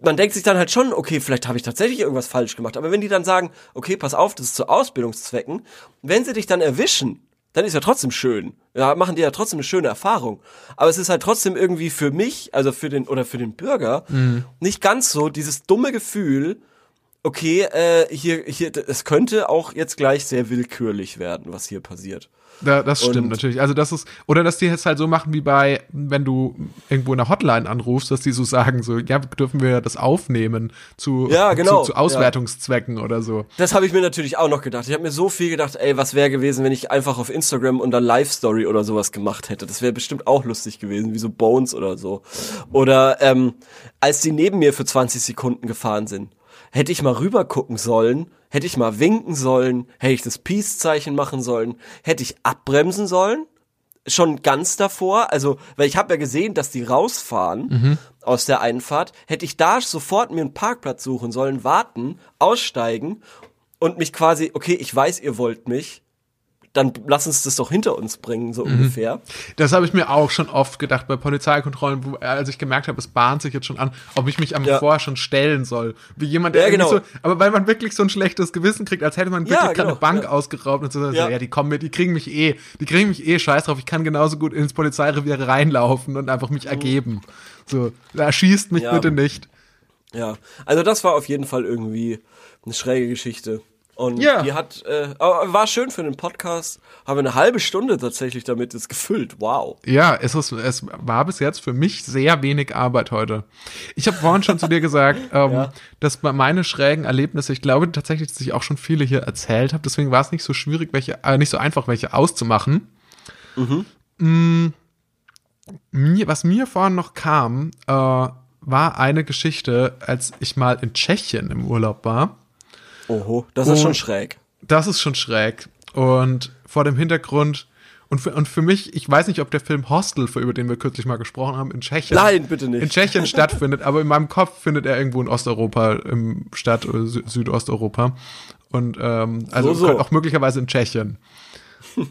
man denkt sich dann halt schon, okay, vielleicht habe ich tatsächlich irgendwas falsch gemacht. Aber wenn die dann sagen, okay, pass auf, das ist zu Ausbildungszwecken, wenn sie dich dann erwischen, dann ist ja trotzdem schön. Ja, machen die ja trotzdem eine schöne Erfahrung. Aber es ist halt trotzdem irgendwie für mich, also für den oder für den Bürger, nicht ganz so dieses dumme Gefühl, okay, äh, hier, hier, es könnte auch jetzt gleich sehr willkürlich werden, was hier passiert. Da, das stimmt Und- natürlich. Also das ist, oder dass die es halt so machen wie bei, wenn du irgendwo in der Hotline anrufst, dass die so sagen, so, ja, dürfen wir das aufnehmen zu, Ja, genau, zu, zu Auswertungszwecken oder so. Das habe ich mir natürlich auch noch gedacht. Ich habe mir so viel gedacht, ey, was wäre gewesen, wenn ich einfach auf Instagram und dann Live-Story oder sowas gemacht hätte. Das wäre bestimmt auch lustig gewesen, wie so Bones oder so. Oder ähm, als die neben mir für 20 Sekunden gefahren sind. Hätte ich mal rüber gucken sollen, hätte ich mal winken sollen, hätte ich das Peace-Zeichen machen sollen, hätte ich abbremsen sollen, schon ganz davor, also, weil ich habe ja gesehen, dass die rausfahren Mhm. aus der Einfahrt, hätte ich da sofort mir einen Parkplatz suchen sollen, warten, aussteigen und mich quasi, okay, ich weiß, ihr wollt mich, dann lass uns das doch hinter uns bringen, Mhm. so ungefähr. Das habe ich mir auch schon oft gedacht bei Polizeikontrollen, wo, als ich gemerkt habe, es bahnt sich jetzt schon an, ob ich mich am Ja. vorher schon stellen soll. Wie jemand, der Ja, genau. so, aber weil man wirklich so ein schlechtes Gewissen kriegt, als hätte man wirklich Ja, gerade genau, eine Bank ausgeraubt und so, Ja. ja. die kommen mit, die kriegen mich eh, die kriegen mich eh scheiß drauf, ich kann genauso gut ins Polizeirevier reinlaufen und einfach mich ergeben. So, da schießt mich bitte nicht. Ja, also das war auf jeden Fall irgendwie eine schräge Geschichte. Und Ja. die hat, äh, war schön für den Podcast. Haben wir eine halbe Stunde tatsächlich damit jetzt gefüllt. Wow. Ja, es, ist, es war bis jetzt für mich sehr wenig Arbeit heute. Ich habe vorhin schon zu dir gesagt, *laughs* ähm, Ja. dass meine schrägen Erlebnisse, ich glaube tatsächlich, dass ich auch schon viele hier erzählt habe, deswegen war es nicht so schwierig, welche, äh, nicht so einfach, welche auszumachen. Mm, mir, was mir vorhin noch kam, äh, war eine Geschichte, als ich mal in Tschechien im Urlaub war. Oho, das ist Und- schon schräg. Das ist schon schräg. Und vor dem Hintergrund, und für, und für mich, ich weiß nicht, ob der Film Hostel, über den wir kürzlich mal gesprochen haben, in Tschechien. Nein, bitte nicht. In Tschechien stattfindet, aber in meinem Kopf findet er irgendwo in Osteuropa, im Stadt oder Sü Südosteuropa. Und ähm, also So, so. auch möglicherweise in Tschechien. *laughs*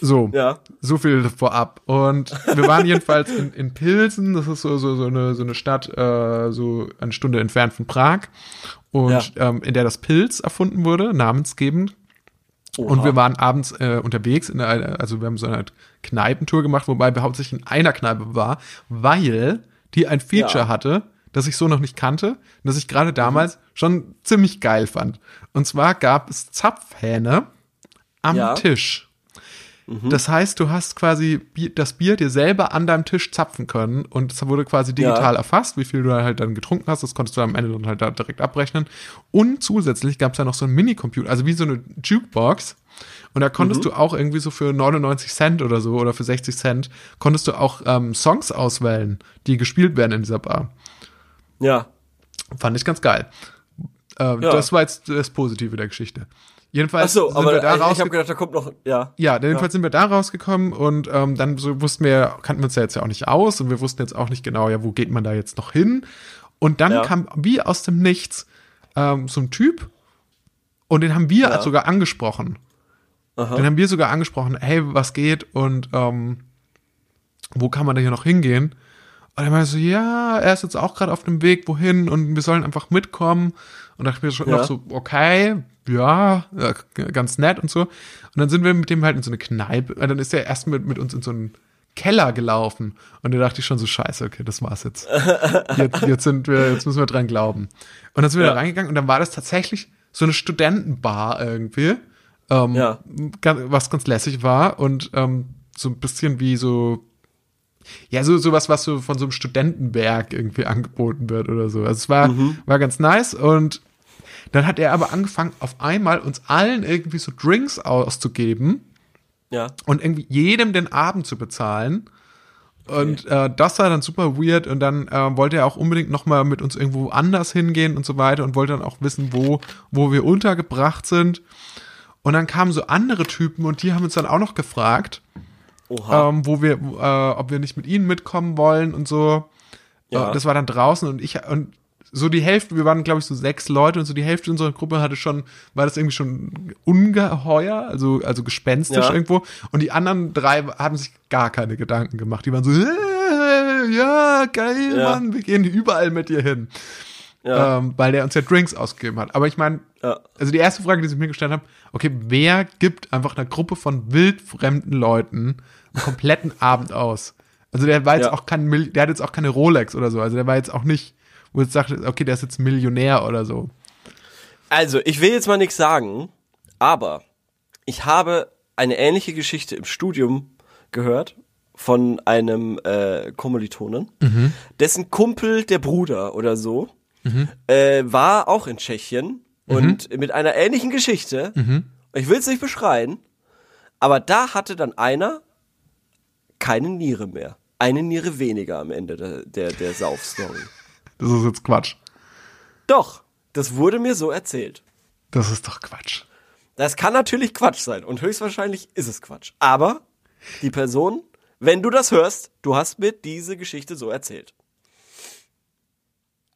So, Ja. so viel vorab. Und wir waren jedenfalls in, in Pilsen, das ist so, so, so, eine, so eine Stadt, äh, so eine Stunde entfernt von Prag. Und ähm, in der das Pilz erfunden wurde, namensgebend. Und wir waren abends äh, unterwegs, in einer, also wir haben so eine Kneipentour gemacht, wobei wir hauptsächlich in einer Kneipe war, weil die ein Feature Ja. hatte, das ich so noch nicht kannte und das ich gerade damals schon ziemlich geil fand. Und zwar gab es Zapfhähne am Ja. Tisch. Das heißt, du hast quasi das Bier dir selber an deinem Tisch zapfen können und es wurde quasi digital Ja. erfasst, wie viel du halt dann getrunken hast. Das konntest du am Ende dann halt da direkt abrechnen. Und zusätzlich gab es ja noch so einen Minicomputer, also wie so eine Jukebox. Und da konntest du auch irgendwie so für 99 Cent oder so oder für 60 Cent konntest du auch ähm, Songs auswählen, die gespielt werden in dieser Bar. Ja. Fand ich ganz geil. Ähm, Ja. Das war jetzt das Positive der Geschichte. Jedenfalls so, sind aber wir da ich, ich rausgekommen. habe gedacht, da kommt noch, ja. Ja, jedenfalls sind wir da rausgekommen und ähm, dann so wussten wir, kannten wir uns ja jetzt ja auch nicht aus und wir wussten jetzt auch nicht genau, ja, wo geht man da jetzt noch hin? Und dann Ja. kam wie aus dem Nichts ähm, so ein Typ und den haben wir Ja. sogar angesprochen. Den haben wir sogar angesprochen, hey, was geht und ähm, wo kann man da hier noch hingehen? Und er meinte so, ja, er ist jetzt auch gerade auf dem Weg, wohin und wir sollen einfach mitkommen. Und dachte ich mir schon Ja. noch so, okay, ja, ganz nett und so. Und dann sind wir mit dem halt in so eine Kneipe, und dann ist er erst mit, mit uns in so einen Keller gelaufen. Und da dachte ich schon so, scheiße, okay, das war's jetzt. *laughs* Jetzt, jetzt sind wir, jetzt müssen wir dran glauben. Und dann sind wir Ja. da reingegangen und dann war das tatsächlich so eine Studentenbar irgendwie. Ähm, Ja. was ganz lässig war und ähm, so ein bisschen wie so ja, so sowas, was so von so einem Studentenberg irgendwie angeboten wird oder so. Also es war, Mhm. war ganz nice und dann hat er aber angefangen, auf einmal uns allen irgendwie so Drinks auszugeben Ja. und irgendwie jedem den Abend zu bezahlen. Und äh, das war dann super weird und dann äh, wollte er auch unbedingt noch mal mit uns irgendwo anders hingehen und so weiter und wollte dann auch wissen, wo, wo wir untergebracht sind. Und dann kamen so andere Typen und die haben uns dann auch noch gefragt, ähm, wo wir, äh, ob wir nicht mit ihnen mitkommen wollen und so. Ja. Äh, das war dann draußen und ich und so die Hälfte, wir waren glaube ich so sechs Leute und so die Hälfte unserer Gruppe hatte schon, war das irgendwie schon ungeheuer, also also gespenstisch Ja. irgendwo und die anderen drei haben sich gar keine Gedanken gemacht. Die waren so, äh, ja geil, Ja. Mann, wir gehen überall mit dir hin, ja. ähm, weil der uns ja Drinks ausgegeben hat. Aber ich meine, ja. also die erste Frage, die sie mir gestellt haben, okay, wer gibt einfach einer Gruppe von wildfremden Leuten einen kompletten Abend aus? Also der war jetzt Ja. auch kein, der hat jetzt auch keine Rolex oder so, also der war jetzt auch nicht, wo jetzt sagt, okay, der ist jetzt Millionär oder so. Also, ich will jetzt mal nichts sagen, aber ich habe eine ähnliche Geschichte im Studium gehört von einem äh, Kommilitonen, dessen Kumpel, der Bruder oder so, äh, war auch in Tschechien und mit einer ähnlichen Geschichte. Ich will es nicht beschreien, aber da hatte dann einer keine Niere mehr. Eine Niere weniger am Ende der, der, der Saufstory. Das ist jetzt Quatsch. Doch, Das wurde mir so erzählt. Das ist doch Quatsch. Das kann natürlich Quatsch sein und höchstwahrscheinlich ist es Quatsch. Aber die Person, wenn du das hörst, du hast mir diese Geschichte so erzählt.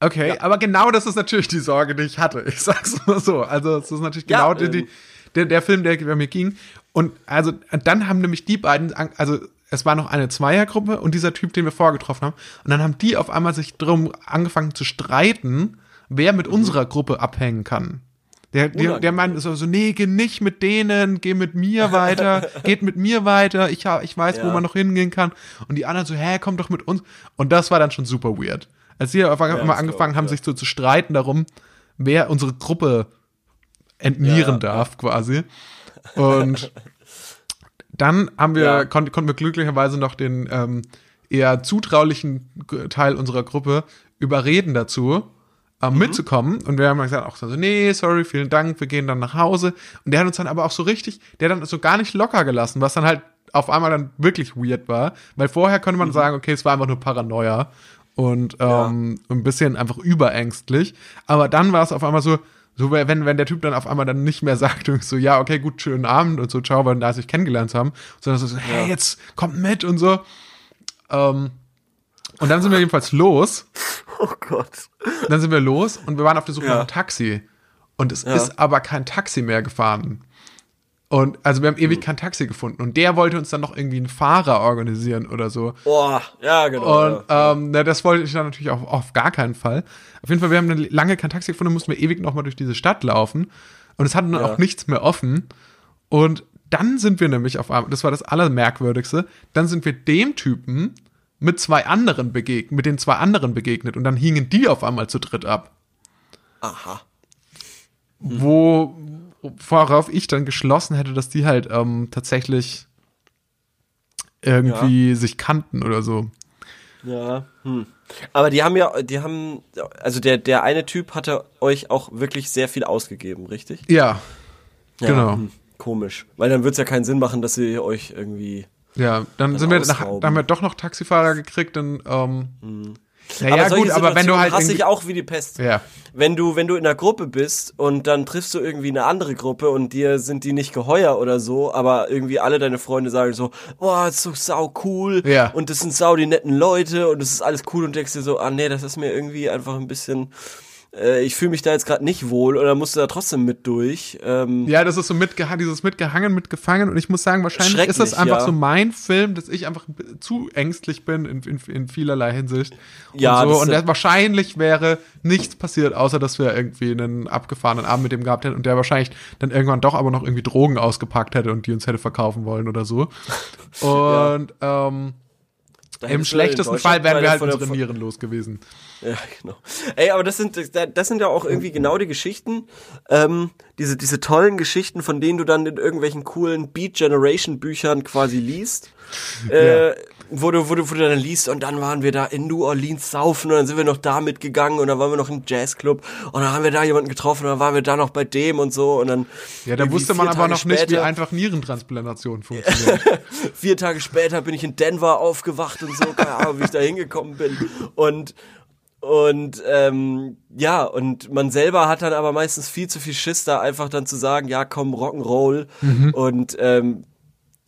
Okay, aber genau das ist natürlich die Sorge, die ich hatte. Ich sag's mal so. Also, es ist natürlich Ja, genau die, die, ähm. der, der Film, der bei mir ging. Und also, dann haben nämlich die beiden, also, es war noch eine Zweiergruppe und dieser Typ, den wir vorgetroffen haben. Und dann haben die auf einmal sich drum angefangen zu streiten, wer mit unserer Gruppe abhängen kann. Der, der, der meint so, so, nee, geh nicht mit denen, geh mit mir weiter, *laughs* geht mit mir weiter, ich, ich weiß, wo Ja. man noch hingehen kann. Und die anderen so, hä, komm doch mit uns. Und das war dann schon super weird. Als die auf einmal das angefangen glaub ich, haben, ja. sich so zu streiten darum, wer unsere Gruppe entnieren Ja. darf, quasi. Und *laughs* dann haben wir, Ja. kon konnten wir glücklicherweise noch den ähm, eher zutraulichen Teil unserer Gruppe überreden dazu, ähm, Mhm. mitzukommen. Und wir haben dann gesagt, auch so, nee, sorry, vielen Dank, wir gehen dann nach Hause. Und der hat uns dann aber auch so richtig, der hat dann so gar nicht locker gelassen, was dann halt auf einmal dann wirklich weird war. Weil vorher konnte Mhm. man sagen, okay, es war einfach nur Paranoia und ähm, ein bisschen einfach überängstlich. Aber dann war es auf einmal so, so wenn, wenn der Typ dann auf einmal dann nicht mehr sagt, *laughs* so, ja, okay, gut, schönen Abend und so, ciao, weil da sich kennengelernt haben, sondern so, hey, jetzt kommt mit und so. Ähm, und dann sind wir jedenfalls los. *laughs* Oh Gott. Dann sind wir los und wir waren auf der Suche Ja. nach einem Taxi. Und es Ja. ist aber kein Taxi mehr gefahren. Und also wir haben Hm. ewig kein Taxi gefunden. Und der wollte uns dann noch irgendwie einen Fahrer organisieren oder so. Boah, ja, genau. Und ähm, na, das wollte ich dann natürlich auch auf gar keinen Fall. Auf jeden Fall, wir haben dann lange kein Taxi gefunden, mussten wir ewig nochmal durch diese Stadt laufen. Und es hatten dann Ja. auch nichts mehr offen. Und dann sind wir nämlich auf einmal, das war das Allermerkwürdigste, dann sind wir dem Typen mit zwei anderen begegnet, mit den zwei anderen begegnet. Und dann hingen die auf einmal zu dritt ab. Aha. Wo, worauf ich dann geschlossen hätte, dass die halt ähm, tatsächlich irgendwie sich kannten oder so. Ja. Hm. Aber die haben ja, die haben, also der, der eine Typ hatte euch auch wirklich sehr viel ausgegeben, richtig? Ja, Ja, genau. hm, Komisch. Weil dann wird's ja keinen Sinn machen, dass sie euch irgendwie. Ja, dann, Dann sind wir nach, dann haben wir doch noch Taxifahrer gekriegt, dann, ähm, naja, aber solche gut, aber wenn du halt hasse ich auch wie die Pest. ja, Wenn du, wenn du in einer Gruppe bist und dann triffst du irgendwie eine andere Gruppe und dir sind die nicht geheuer oder so, aber irgendwie alle deine Freunde sagen so, boah, ist so sau cool Ja. und das sind sau die netten Leute und das ist alles cool und denkst dir so, ah nee, das ist mir irgendwie einfach ein bisschen, äh, ich fühle mich da jetzt gerade nicht wohl oder musst du da trotzdem mit durch. Ähm, ja, das ist so mitgehangen, dieses mitgehangen, mitgefangen und ich muss sagen, wahrscheinlich ist das einfach ja. so mein Film, dass ich einfach zu ängstlich bin in, in, in vielerlei Hinsicht. Ja, und, das so. und der, wahrscheinlich wäre nichts passiert, außer dass wir irgendwie einen abgefahrenen Abend mit dem gehabt hätten und der wahrscheinlich dann irgendwann doch aber noch irgendwie Drogen ausgepackt hätte und die uns hätte verkaufen wollen oder so. *laughs* Und ähm, da im schlechtesten Fall wären wir halt unsere Nieren los gewesen. Ja, genau. Ey, aber das sind, das sind ja auch irgendwie genau die Geschichten, ähm, diese, diese tollen Geschichten, von denen du dann in irgendwelchen coolen Beat Generation Büchern quasi liest. Äh, wo du, wo du, wo du dann liest und dann waren wir da in New Orleans saufen und dann sind wir noch da mitgegangen und dann waren wir noch im Jazzclub und dann haben wir da jemanden getroffen und dann waren wir da noch bei dem und so und dann Ja, da wusste man aber Tage noch nicht, wie später- einfach Nierentransplantation *laughs* funktioniert. vier Tage später bin ich in Denver aufgewacht und so, keine Ahnung, wie ich da hingekommen bin. Und und ähm, ja, und man selber hat dann aber meistens viel zu viel Schiss, da einfach dann zu sagen, ja, komm, Rock'n'Roll und ähm,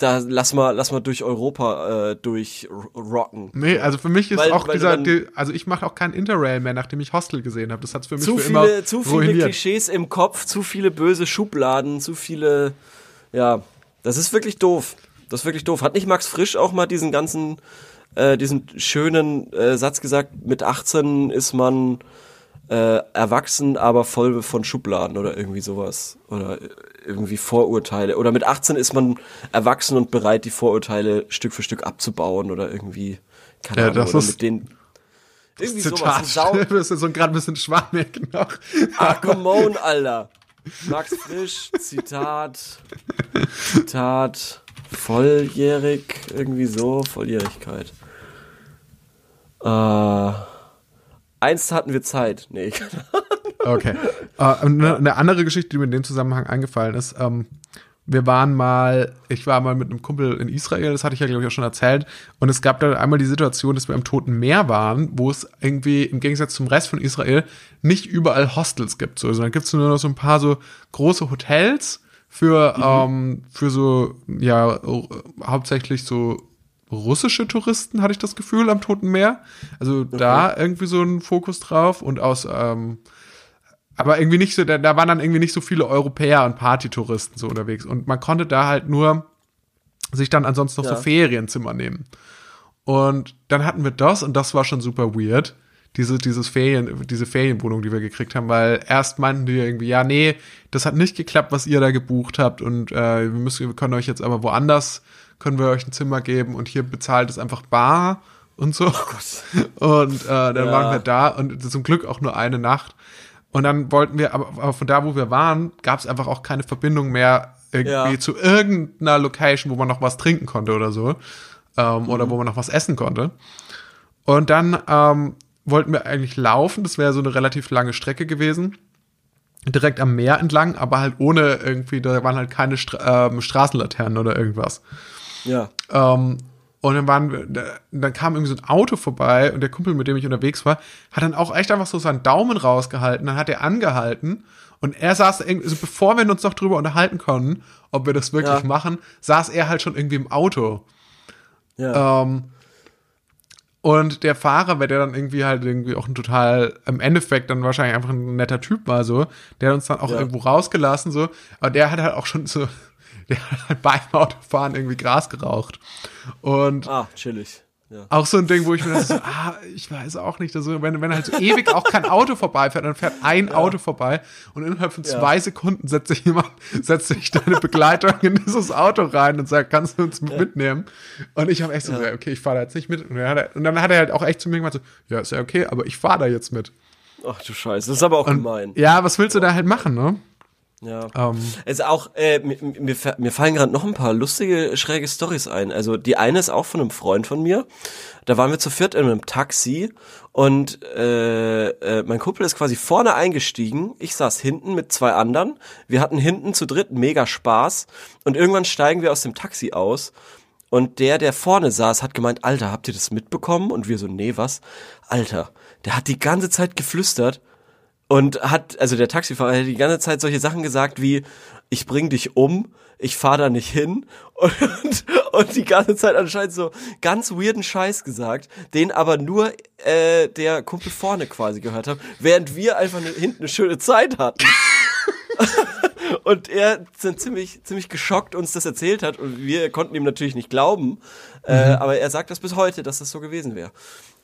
da lass mal, lass mal durch Europa äh, durchrocken. nee, also für mich ist Weil- auch weil dieser, also ich mache auch kein Interrail mehr, nachdem ich Hostel gesehen habe. Das hat's für mich Zu für immer viele, zu viele ruiniert. Klischees im Kopf, zu viele böse Schubladen, zu viele, ja, das ist wirklich doof. Das ist wirklich doof. Hat nicht Max Frisch auch mal diesen ganzen, äh, diesen schönen äh, Satz gesagt, mit 18 ist man äh, erwachsen, aber voll von Schubladen oder irgendwie sowas. Oder irgendwie Vorurteile. Oder mit 18 ist man erwachsen und bereit, die Vorurteile Stück für Stück abzubauen oder irgendwie, keine Ja, Ahnung, das oder ist- mit den irgendwie sowas. Zitat. Ein Sau das ist so gerade ein bisschen schwammig noch. Ah, come on, Alter. Max Frisch, Zitat, Zitat, volljährig, irgendwie so, Volljährigkeit. Äh, einst hatten wir Zeit. Nee, *laughs* Okay. Äh, und eine, eine andere Geschichte, die mir in dem Zusammenhang eingefallen ist, ähm, wir waren mal, ich war mal mit einem Kumpel in Israel, das hatte ich ja, glaube ich, auch schon erzählt. Und es gab da einmal die Situation, dass wir im Toten Meer waren, wo es irgendwie im Gegensatz zum Rest von Israel nicht überall Hostels gibt. So, also dann gibt es nur noch so ein paar so große Hotels für, mhm. ähm, für so, ja, hauptsächlich so russische Touristen, hatte ich das Gefühl, am Toten Meer. Also okay. da irgendwie so ein Fokus drauf und aus, ähm, aber irgendwie nicht so, da, da waren dann irgendwie nicht so viele Europäer und Partytouristen so unterwegs. Und man konnte da halt nur sich dann ansonsten noch ja. so Ferienzimmer nehmen. Und dann hatten wir das und das war schon super weird. Diese, dieses Ferien, diese Ferienwohnung, die wir gekriegt haben, weil erst meinten die irgendwie, ja, nee, das hat nicht geklappt, was ihr da gebucht habt und äh, wir müssen, wir können euch jetzt aber woanders, können wir euch ein Zimmer geben und hier bezahlt es einfach bar und so. Oh *laughs* und äh, dann ja. waren wir da und zum Glück auch nur eine Nacht. Und dann wollten wir, aber, aber von da, wo wir waren, gab es einfach auch keine Verbindung mehr irgendwie ja. zu irgendeiner Location, wo man noch was trinken konnte oder so. Ähm, mhm. Oder wo man noch was essen konnte. Und dann ähm, wollten wir eigentlich laufen. Das wäre so eine relativ lange Strecke gewesen. Direkt am Meer entlang, aber halt ohne irgendwie, da waren halt keine Stra ähm, Straßenlaternen oder irgendwas. Ja. Ähm, und dann waren dann kam irgendwie so ein Auto vorbei und der Kumpel, mit dem ich unterwegs war, hat dann auch echt einfach so seinen Daumen rausgehalten. Dann hat er angehalten und er saß irgendwie, also bevor wir uns noch drüber unterhalten konnten, ob wir das wirklich ja. machen, saß er halt schon irgendwie im Auto. Ja. Ähm, und der Fahrer, weil der dann irgendwie halt irgendwie auch ein total, im Endeffekt dann wahrscheinlich einfach ein netter Typ war, so, der hat uns dann auch ja. irgendwo rausgelassen, so, aber der hat halt auch schon so, der hat *laughs* halt beim Autofahren irgendwie Gras geraucht. Und ah, chillig. Ja. Auch so ein Ding, wo ich mir so, ah, ich weiß auch nicht, also wenn, wenn halt so ewig auch kein Auto vorbeifährt, dann fährt ein ja. Auto vorbei und innerhalb von zwei ja. Sekunden setzt sich jemand, setzt sich deine Begleitung in dieses Auto rein und sagt, kannst du uns mitnehmen? Und ich habe echt so, okay, ich fahre da jetzt nicht mit. Und dann, er, und dann, hat er, halt auch echt zu mir gesagt, so, ja, ist ja okay, aber ich fahre da jetzt mit. Ach du Scheiße, das ist aber auch und, gemein. Ja, was willst du da halt machen, ne? Ja. Ähm. Es auch, äh, mir, mir, mir fallen gerade noch ein paar lustige, schräge Stories ein. Also die eine ist auch von einem Freund von mir. Da waren wir zu viert in einem Taxi und äh, äh, mein Kumpel ist quasi vorne eingestiegen. Ich saß hinten mit zwei anderen. Wir hatten hinten zu dritt mega Spaß und irgendwann steigen wir aus dem Taxi aus. Und der, der vorne saß, hat gemeint, Alter, habt ihr das mitbekommen? Und wir so, nee, was? Alter, der hat die ganze Zeit geflüstert und hat, also der Taxifahrer hat die ganze Zeit solche Sachen gesagt wie, ich bring dich um, ich fahr da nicht hin *laughs* und, und die ganze Zeit anscheinend so ganz weirden Scheiß gesagt, den aber nur äh, der Kumpel vorne quasi gehört hat, während wir einfach ne, hinten eine schöne Zeit hatten. *laughs* und er sind ziemlich, ziemlich geschockt uns das erzählt hat und wir konnten ihm natürlich nicht glauben, äh, mhm. äh, aber er sagt das bis heute, dass das so gewesen wäre.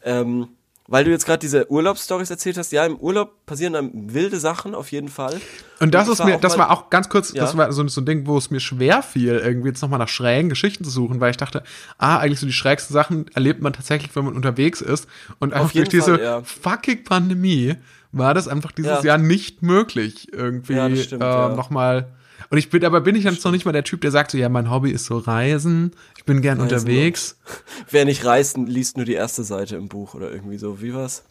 Ähm, weil du jetzt gerade diese Urlaubsstories erzählt hast, ja, im Urlaub passieren dann wilde Sachen auf jeden Fall. Und das und ist mir, das war auch ganz kurz, ja? das war so, so ein Ding, wo es mir schwer fiel, irgendwie jetzt nochmal nach schrägen Geschichten zu suchen, weil ich dachte, ah, eigentlich so die schrägsten Sachen erlebt man tatsächlich, wenn man unterwegs ist. Und einfach durch diese Fall, ja. fucking Pandemie war das einfach dieses ja. Jahr nicht möglich, irgendwie ja, stimmt, äh, nochmal und ich bin, aber bin ich jetzt noch nicht mal der Typ, der sagt so, ja, mein Hobby ist so Reisen, ich bin gern Reisen unterwegs. *laughs* Wer nicht reist, liest nur die erste Seite im Buch oder irgendwie so. Wie was?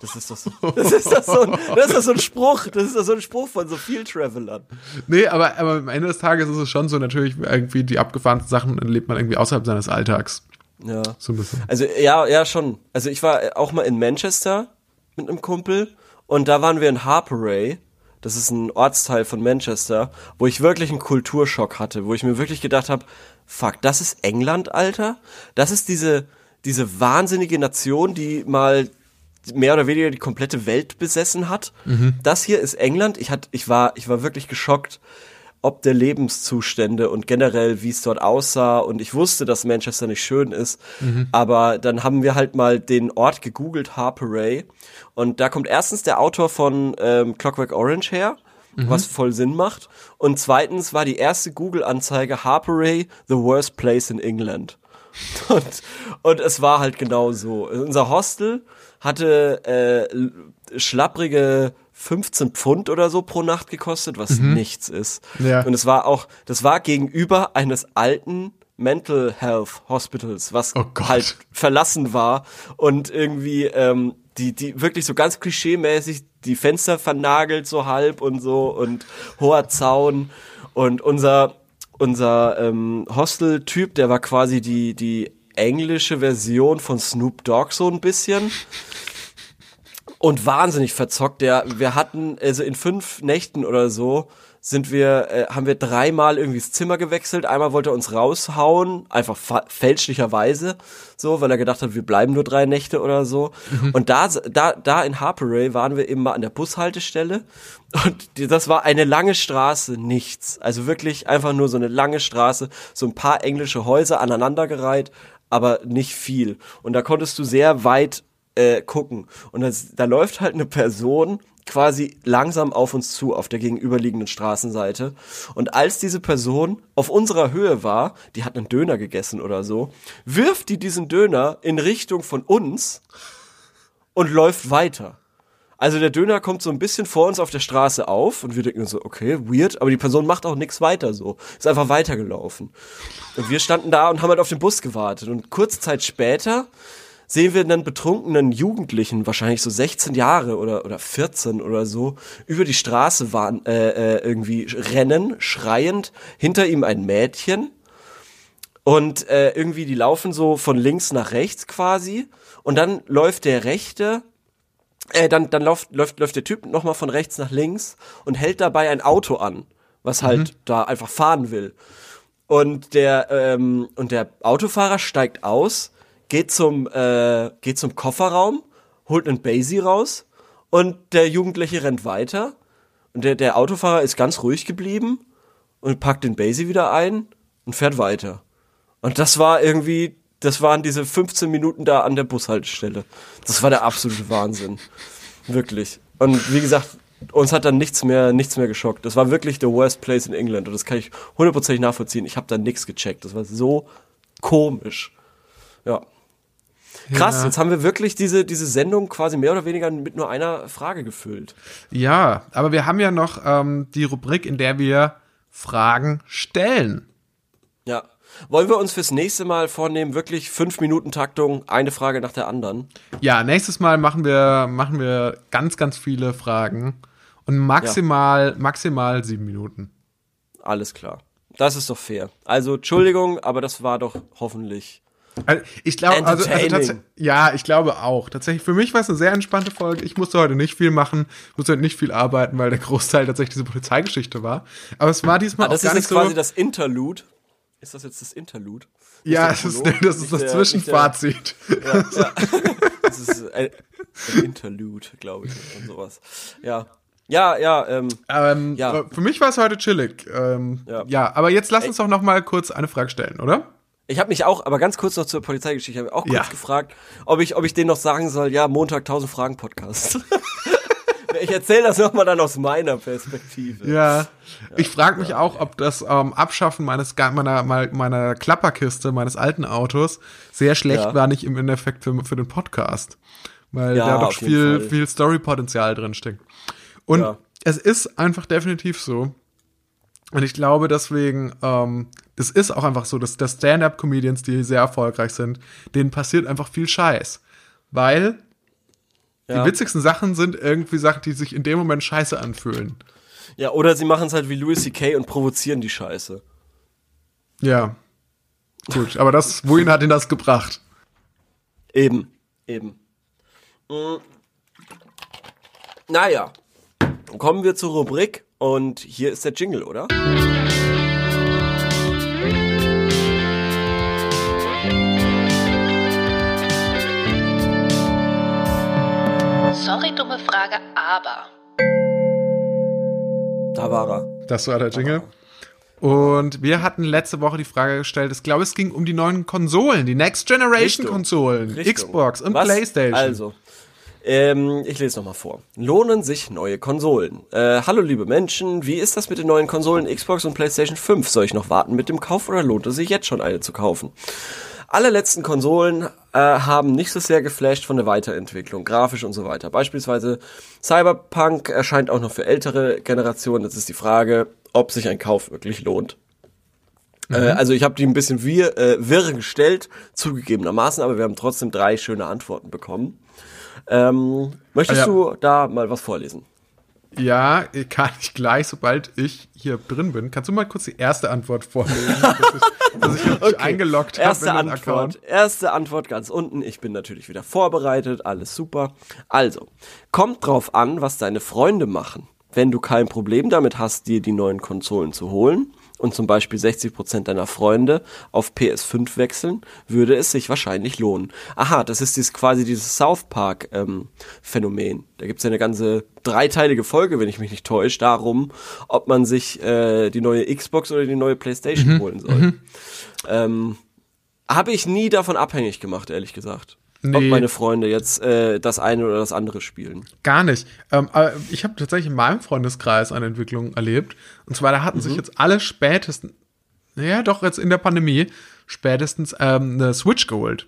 Das ist doch so, das ist doch so, ein, das ist doch so ein Spruch, das ist doch so ein Spruch von so viel Travelern. Nee, aber, aber am Ende des Tages ist es schon so, natürlich irgendwie die abgefahrensten Sachen erlebt man irgendwie außerhalb seines Alltags. Ja. So ein bisschen. Also, ja, ja, schon. Also, ich war auch mal in Manchester mit einem Kumpel und da waren wir in Harperay das ist ein Ortsteil von Manchester, wo ich wirklich einen Kulturschock hatte, wo ich mir wirklich gedacht habe, fuck, das ist England, Alter? Das ist diese, diese wahnsinnige Nation, die mal mehr oder weniger die komplette Welt besessen hat. Mhm. Das hier ist England. Ich, hat, ich, war, ich war wirklich geschockt, ob der Lebenszustände und generell, wie es dort aussah. Und ich wusste, dass Manchester nicht schön ist. Mhm. Aber dann haben wir halt mal den Ort gegoogelt, Harperay. Und da kommt erstens der Autor von ähm, Clockwork Orange her, mhm. was voll Sinn macht. Und zweitens war die erste Google-Anzeige Harperay, the worst place in England. *laughs* Und, und es war halt genau so. Unser Hostel hatte äh, schlapprige 15 Pfund oder so pro Nacht gekostet, was mhm. nichts ist. Ja. Und es war auch, das war gegenüber eines alten Mental Health Hospitals, was oh halt verlassen war und irgendwie ähm, die, die wirklich so ganz klischee-mäßig die Fenster vernagelt so halb und so und hoher Zaun und unser unser ähm, Hostel-Typ, der war quasi die, die englische Version von Snoop Dogg so ein bisschen. Und wahnsinnig verzockt. Der, wir hatten, also in fünf Nächten oder so, sind wir, äh, haben wir dreimal irgendwie das Zimmer gewechselt. Einmal wollte er uns raushauen, einfach fälschlicherweise, so, weil er gedacht hat, wir bleiben nur drei Nächte oder so. Mhm. Und da, da, da in Harperay waren wir eben mal an der Bushaltestelle und das war eine lange Straße, nichts. Also wirklich einfach nur so eine lange Straße, so ein paar englische Häuser aneinandergereiht, aber nicht viel. Und da konntest du sehr weit äh, gucken. Und das, da läuft halt eine Person quasi langsam auf uns zu, auf der gegenüberliegenden Straßenseite. Und als diese Person auf unserer Höhe war, die hat einen Döner gegessen oder so, wirft die diesen Döner in Richtung von uns und läuft weiter. Also der Döner kommt so ein bisschen vor uns auf der Straße auf und wir denken so, okay, weird, aber die Person macht auch nichts weiter so. Ist einfach weitergelaufen. Und wir standen da und haben halt auf den Bus gewartet. Und kurze Zeit später sehen wir einen betrunkenen Jugendlichen, wahrscheinlich so 16 Jahre oder, oder 14 oder so, über die Straße waren, äh, äh, irgendwie rennen, schreiend, hinter ihm ein Mädchen und äh, irgendwie die laufen so von links nach rechts quasi und dann läuft der Rechte äh, dann, dann läuft, läuft, läuft der Typ nochmal von rechts nach links und hält dabei ein Auto an, was halt mhm. da einfach fahren will. Und der, ähm, und der Autofahrer steigt aus geht zum, äh, geht zum Kofferraum, holt einen Basie raus und der Jugendliche rennt weiter. Und der, der Autofahrer ist ganz ruhig geblieben und packt den Basie wieder ein und fährt weiter. Und das war irgendwie, das waren diese 15 Minuten da an der Bushaltestelle. Das war der absolute Wahnsinn. Wirklich. Und wie gesagt, uns hat dann nichts mehr, nichts mehr geschockt. Das war wirklich the worst place in England und das kann ich hundertprozentig nachvollziehen. Ich habe da nichts gecheckt. Das war so komisch. Ja. Krass, ja. jetzt haben wir wirklich diese, diese Sendung quasi mehr oder weniger mit nur einer Frage gefüllt. Ja, aber wir haben ja noch ähm, die Rubrik, in der wir Fragen stellen. Ja. Wollen wir uns fürs nächste Mal vornehmen, wirklich fünf Minuten Taktung, eine Frage nach der anderen? Ja, nächstes Mal machen wir, machen wir ganz, ganz viele Fragen und maximal, ja. maximal sieben Minuten. Alles klar. Das ist doch fair. Also, Entschuldigung, aber das war doch hoffentlich also ich glaube, also, also ja, ich glaube auch. Tatsächlich, für mich war es eine sehr entspannte Folge. Ich musste heute nicht viel machen, musste heute nicht viel arbeiten, weil der Großteil tatsächlich diese Polizeigeschichte war. Aber es war diesmal ah, das auch gar nicht so. Das ist quasi das Interlude. Ist das jetzt das Interlude? Ja, das ist, das, ist das Zwischenfazit. Ja, ja. *laughs* das ist ein, ein Interlude, glaube ich, und sowas. Ja. Ja, ja, ähm, ähm, ja. Für mich war es heute chillig. Ähm, ja. ja, aber jetzt lass uns doch noch mal kurz eine Frage stellen, oder? Ich habe mich auch, aber ganz kurz noch zur Polizeigeschichte, ich habe auch kurz ja. gefragt, ob ich, ob ich denen noch sagen soll, ja, Montag 1000 Fragen Podcast. *laughs* ich erzähle das nochmal dann aus meiner Perspektive. Ja, ja ich frage mich ja. auch, ob das ähm, Abschaffen meines meiner meiner Klapperkiste meines alten Autos sehr schlecht ja. war, nicht im Endeffekt für, für den Podcast, weil da doch viel viel Storypotenzial drin steckt. Und es ist einfach definitiv so, und ich glaube deswegen, ähm, das ist auch einfach so, dass der Stand-up-Comedians, die sehr erfolgreich sind, denen passiert einfach viel Scheiß. Weil ja. die witzigsten Sachen sind irgendwie Sachen, die sich in dem Moment scheiße anfühlen. Ja, oder sie machen es halt wie Louis C.K. und provozieren die Scheiße. Ja. Gut, aber das, *laughs* wohin hat ihn das gebracht? Eben, eben. Mhm. Naja, kommen wir zur Rubrik und hier ist der Jingle, oder? Sorry, dumme Frage, aber. Da war er. Das war der Jingle. Und wir hatten letzte Woche die Frage gestellt, ich glaube, es ging um die neuen Konsolen, die Next Generation Konsolen, Xbox und Was? PlayStation. Also, ähm, ich lese nochmal vor. Lohnen sich neue Konsolen? Äh, hallo liebe Menschen, wie ist das mit den neuen Konsolen Xbox und PlayStation 5? Soll ich noch warten mit dem Kauf oder lohnt es sich jetzt schon eine zu kaufen? Alle letzten Konsolen äh, haben nicht so sehr geflasht von der Weiterentwicklung, grafisch und so weiter. Beispielsweise Cyberpunk erscheint auch noch für ältere Generationen. Jetzt ist die Frage, ob sich ein Kauf wirklich lohnt. Äh, mhm. Äh, also ich habe die ein bisschen wir, äh, wirr gestellt, zugegebenermaßen, aber wir haben trotzdem drei schöne Antworten bekommen. Ähm, möchtest ah, ja. du da mal was vorlesen? Ja, kann ich gleich, sobald ich hier drin bin. Kannst du mal kurz die erste Antwort vorlesen, dass ich, dass ich mich eingeloggt habe Erste in den Antwort, Account? erste Antwort ganz unten. Ich bin natürlich wieder vorbereitet, alles super. Also, kommt drauf an, was deine Freunde machen. Wenn du kein Problem damit hast, dir die neuen Konsolen zu holen und zum Beispiel 60% deiner Freunde auf PS5 wechseln, würde es sich wahrscheinlich lohnen. Aha, das ist dieses, quasi dieses South Park ähm, Phänomen. Da gibt's ja eine ganze dreiteilige Folge, wenn ich mich nicht täusche, darum, ob man sich äh, die neue Xbox oder die neue PlayStation holen soll. Ähm, habe ich nie davon abhängig gemacht, ehrlich gesagt. Ob Nee. meine Freunde jetzt äh, das eine oder das andere spielen. Gar nicht. Ähm, aber ich habe tatsächlich in meinem Freundeskreis eine Entwicklung erlebt. Und zwar, da hatten Mhm. sich jetzt alle spätestens, naja, doch jetzt in der Pandemie, spätestens ähm, eine Switch geholt.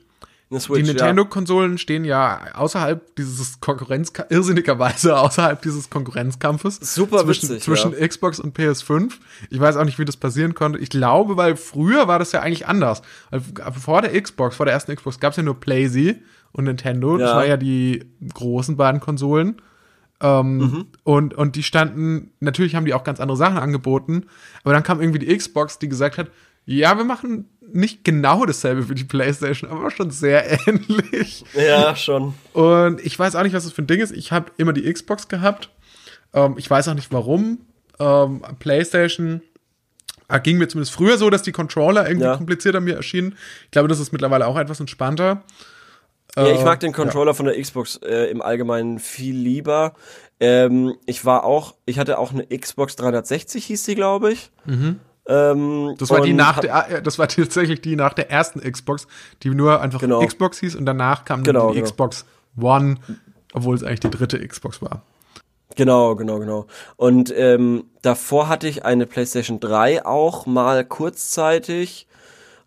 Switch, die Nintendo-Konsolen stehen ja außerhalb dieses Konkurrenz, irrsinnigerweise außerhalb dieses Konkurrenzkampfes. Super zwischen, witzig, zwischen ja. Xbox und PS5. Ich weiß auch nicht, wie das passieren konnte. Ich glaube, weil früher war das ja eigentlich anders. Vor der Xbox, vor der ersten Xbox gab es ja nur PlayZ und Nintendo. Das Ja. war ja die großen beiden Konsolen. Ähm, Mhm. und, und die standen, natürlich haben die auch ganz andere Sachen angeboten, aber dann kam irgendwie die Xbox, die gesagt hat, ja, wir machen nicht genau dasselbe wie die PlayStation, aber schon sehr *laughs* ähnlich. Ja. ja, schon. Und ich weiß auch nicht, was das für ein Ding ist. Ich habe immer die Xbox gehabt. Ähm, ich weiß auch nicht warum. Ähm, PlayStation äh, ging mir zumindest früher so, dass die Controller irgendwie Ja. komplizierter mir erschienen. Ich glaube, das ist mittlerweile auch etwas entspannter. Ja, ich Äh, mag den Controller von der Xbox äh, im Allgemeinen viel lieber. Ähm, ich war auch, ich hatte auch eine Xbox 360, hieß die, glaube ich. Ähm, Das war die nach der, äh, das war tatsächlich die nach der ersten Xbox, die nur einfach Genau. Xbox hieß und danach kam dann Genau, die genau. Xbox One, obwohl es eigentlich die dritte Xbox war. Genau, genau, genau. Und ähm, davor hatte ich eine PlayStation 3 auch mal kurzzeitig.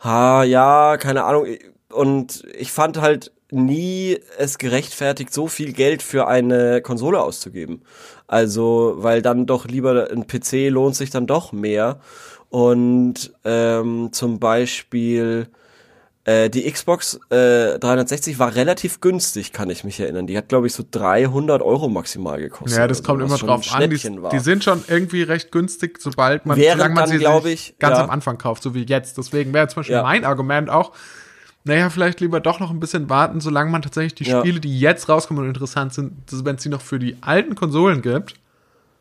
Ha, ja, keine Ahnung. Und ich fand halt nie es gerechtfertigt, so viel Geld für eine Konsole auszugeben. Also, weil dann doch lieber ein PC lohnt sich dann doch mehr. Und ähm, zum Beispiel äh, die Xbox äh, 360 war relativ günstig, kann ich mich erinnern. Die hat, glaube ich, so 300 Euro maximal gekostet. Ja, das oder kommt immer drauf an. Die, die sind schon irgendwie recht günstig, sobald man, Während solange man dann, sie ich, ganz ja. am Anfang kauft, so wie jetzt. Deswegen wäre zum Beispiel Ja. mein Argument auch, naja, vielleicht lieber doch noch ein bisschen warten, solange man tatsächlich die Ja. Spiele, die jetzt rauskommen und interessant sind, wenn es die noch für die alten Konsolen gibt.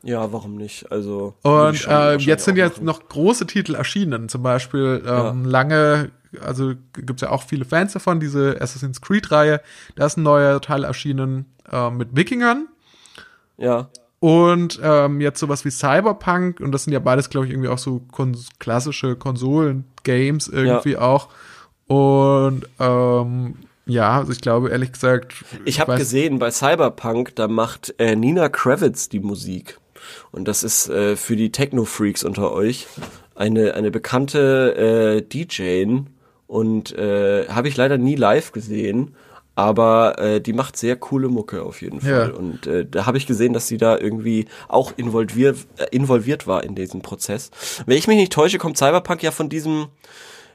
Ja, warum nicht? Also ich Und äh, jetzt sind jetzt machen. noch große Titel erschienen. Zum Beispiel ähm, lange, also gibt's ja auch viele Fans davon, diese Assassin's Creed-Reihe. Da ist ein neuer Teil erschienen äh, mit Wikingern. ja. Und ähm, jetzt sowas wie Cyberpunk, und das sind ja beides, glaube ich, irgendwie auch so kons klassische Konsolen-Games irgendwie auch. Und ähm, ja, also ich glaube, ehrlich gesagt. Ich habe weiß- gesehen, bei Cyberpunk, da macht äh, Nina Kravitz die Musik. Und das ist äh, für die Techno-Freaks unter euch eine, eine bekannte äh, DJ. Und äh, habe ich leider nie live gesehen. Aber äh, die macht sehr coole Mucke auf jeden Fall. Ja. Und äh, da habe ich gesehen, dass sie da irgendwie auch involviert, äh, involviert war in diesem Prozess. Wenn ich mich nicht täusche, kommt Cyberpunk ja von diesem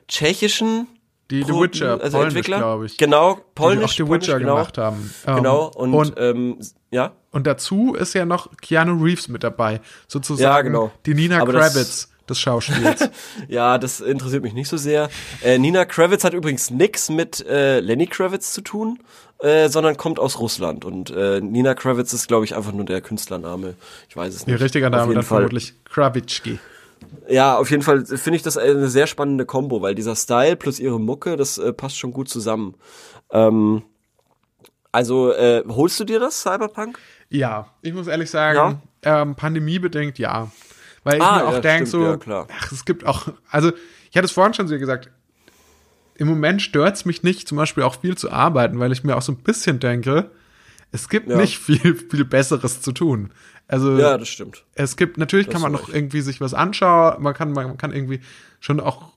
tschechischen Die The Pro- Witcher, also polnisch, Entwickler, glaube ich. Genau, die polnisch, auch The polnisch, Witcher genau. gemacht haben. Ähm, Genau, und, und, ähm, ja, und dazu ist ja noch Keanu Reeves mit dabei. Sozusagen Ja, genau. die Nina Aber das- Kravitz des Schauspiels. *laughs* ja, das interessiert mich nicht so sehr. Äh, Nina Kravitz hat übrigens nix mit äh, Lenny Kravitz zu tun, äh, sondern kommt aus Russland. Und äh, Nina Kravitz ist, glaube ich, einfach nur der Künstlername. Ich weiß es nicht. Ihr richtiger Name dann Fall. vermutlich Kravitschki. Ja, auf jeden Fall finde ich das eine sehr spannende Kombo, weil dieser Style plus ihre Mucke, das äh, passt schon gut zusammen. Ähm, also, äh, holst du dir das, Cyberpunk? Ja, ich muss ehrlich sagen, ähm, pandemiebedingt ja. Weil ich Ah, mir auch ja, denke, so, ja, klar. ach, es gibt auch, also ich hatte es vorhin schon so gesagt, im Moment stört es mich nicht, zum Beispiel auch viel zu arbeiten, weil ich mir auch so ein bisschen denke, es gibt Ja. nicht viel, viel Besseres zu tun. Also Ja, das stimmt. es gibt, natürlich kann hast man noch recht. irgendwie sich was anschauen, man kann, man kann irgendwie schon auch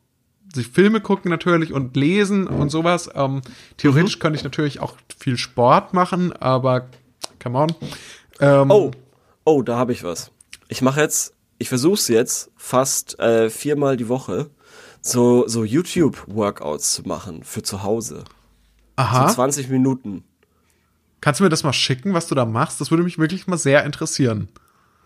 sich Filme gucken natürlich und lesen und sowas. Ähm, Mhm. theoretisch könnte ich natürlich auch viel Sport machen, aber come on. Ähm, Oh, oh, da habe ich was. Ich mache jetzt, ich versuche es jetzt fast äh, viermal die Woche, so, so YouTube-Workouts zu machen für zu Hause. aha. So 20 Minuten. Kannst du mir das mal schicken, was du da machst? Das würde mich wirklich mal sehr interessieren.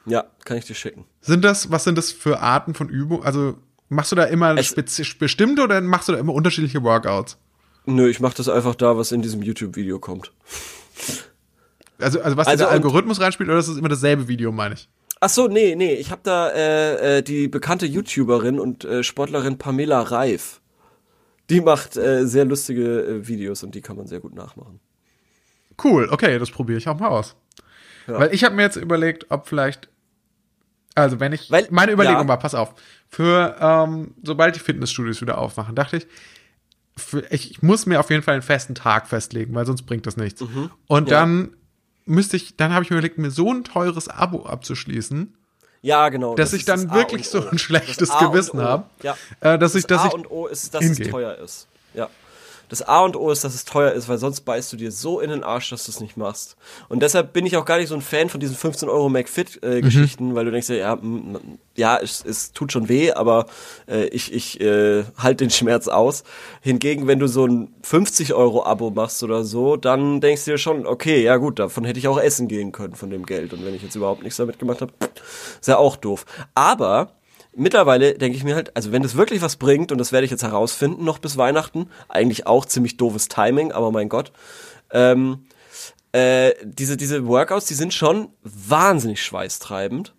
Ja, kann ich dir schicken. Sind das, was sind das für Arten von Übungen? Also machst du da immer bestimmte oder machst du da immer unterschiedliche Workouts? Nö, ich mach das einfach da, was in diesem YouTube-Video kommt. Also, also was Also der Algorithmus reinspielt oder ist das immer dasselbe Video, meine ich? Ach so, nee, nee, ich habe da äh, äh, die bekannte YouTuberin und äh, Sportlerin Pamela Reif. Die macht äh, sehr lustige äh, Videos und die kann man sehr gut nachmachen. Cool, okay, das probiere ich auch mal aus. Ja. Weil ich habe mir jetzt überlegt, ob vielleicht, also wenn ich, Weil- meine Überlegung ja. war, pass auf, für, ähm, sobald die Fitnessstudios wieder aufmachen, dachte ich, für, ich, ich muss mir auf jeden Fall einen festen Tag festlegen, weil sonst bringt das nichts. Und Ja. dann müsste ich, dann habe ich mir überlegt, mir so ein teures Abo abzuschließen, Ja, genau. dass das ich das dann wirklich so ein schlechtes Das Gewissen habe, Ja. äh, dass ich, dass A ich, und O ist, dass hingehe. es teuer ist. Ja. Das A und O ist, dass es teuer ist, weil sonst beißt du dir so in den Arsch, dass du es nicht machst. Und deshalb bin ich auch gar nicht so ein Fan von diesen 15 Euro Mhm. McFit-Geschichten, weil du denkst, ja, ja, es, es tut schon weh, aber äh, ich, ich äh, halt den Schmerz aus. Hingegen, wenn du so ein 50 Euro Abo machst oder so, dann denkst du dir schon, okay, ja gut, davon hätte ich auch essen gehen können von dem Geld. Und wenn ich jetzt überhaupt nichts damit gemacht habe, ist ja auch doof. Aber mittlerweile denke ich mir halt, also wenn das wirklich was bringt, und das werde ich jetzt herausfinden noch bis Weihnachten, eigentlich auch ziemlich doofes Timing, aber mein Gott, ähm, äh, diese, diese Workouts, die sind schon wahnsinnig schweißtreibend.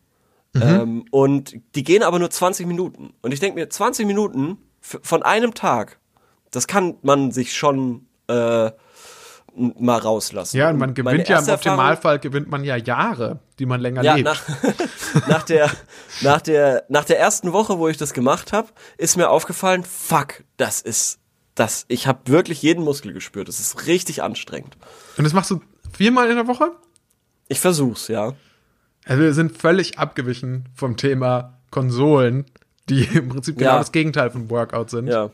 Ähm, und die gehen aber nur 20 Minuten. Und ich denke mir, 20 Minuten von einem Tag, das kann man sich schon äh, mal rauslassen. ja, und man meine gewinnt ja im Optimalfall gewinnt man ja Jahre, die man länger ja, lebt. nach, *laughs* nach, der, nach, der, nach der ersten Woche, wo ich das gemacht habe, ist mir aufgefallen, fuck, das ist, das, ich habe wirklich jeden Muskel gespürt. Das ist richtig anstrengend. Und das machst du viermal in der Woche? Ich versuch's, ja. Also wir sind völlig abgewichen vom Thema Konsolen, die *laughs* im Prinzip genau Ja. das Gegenteil von Workout sind. Ja.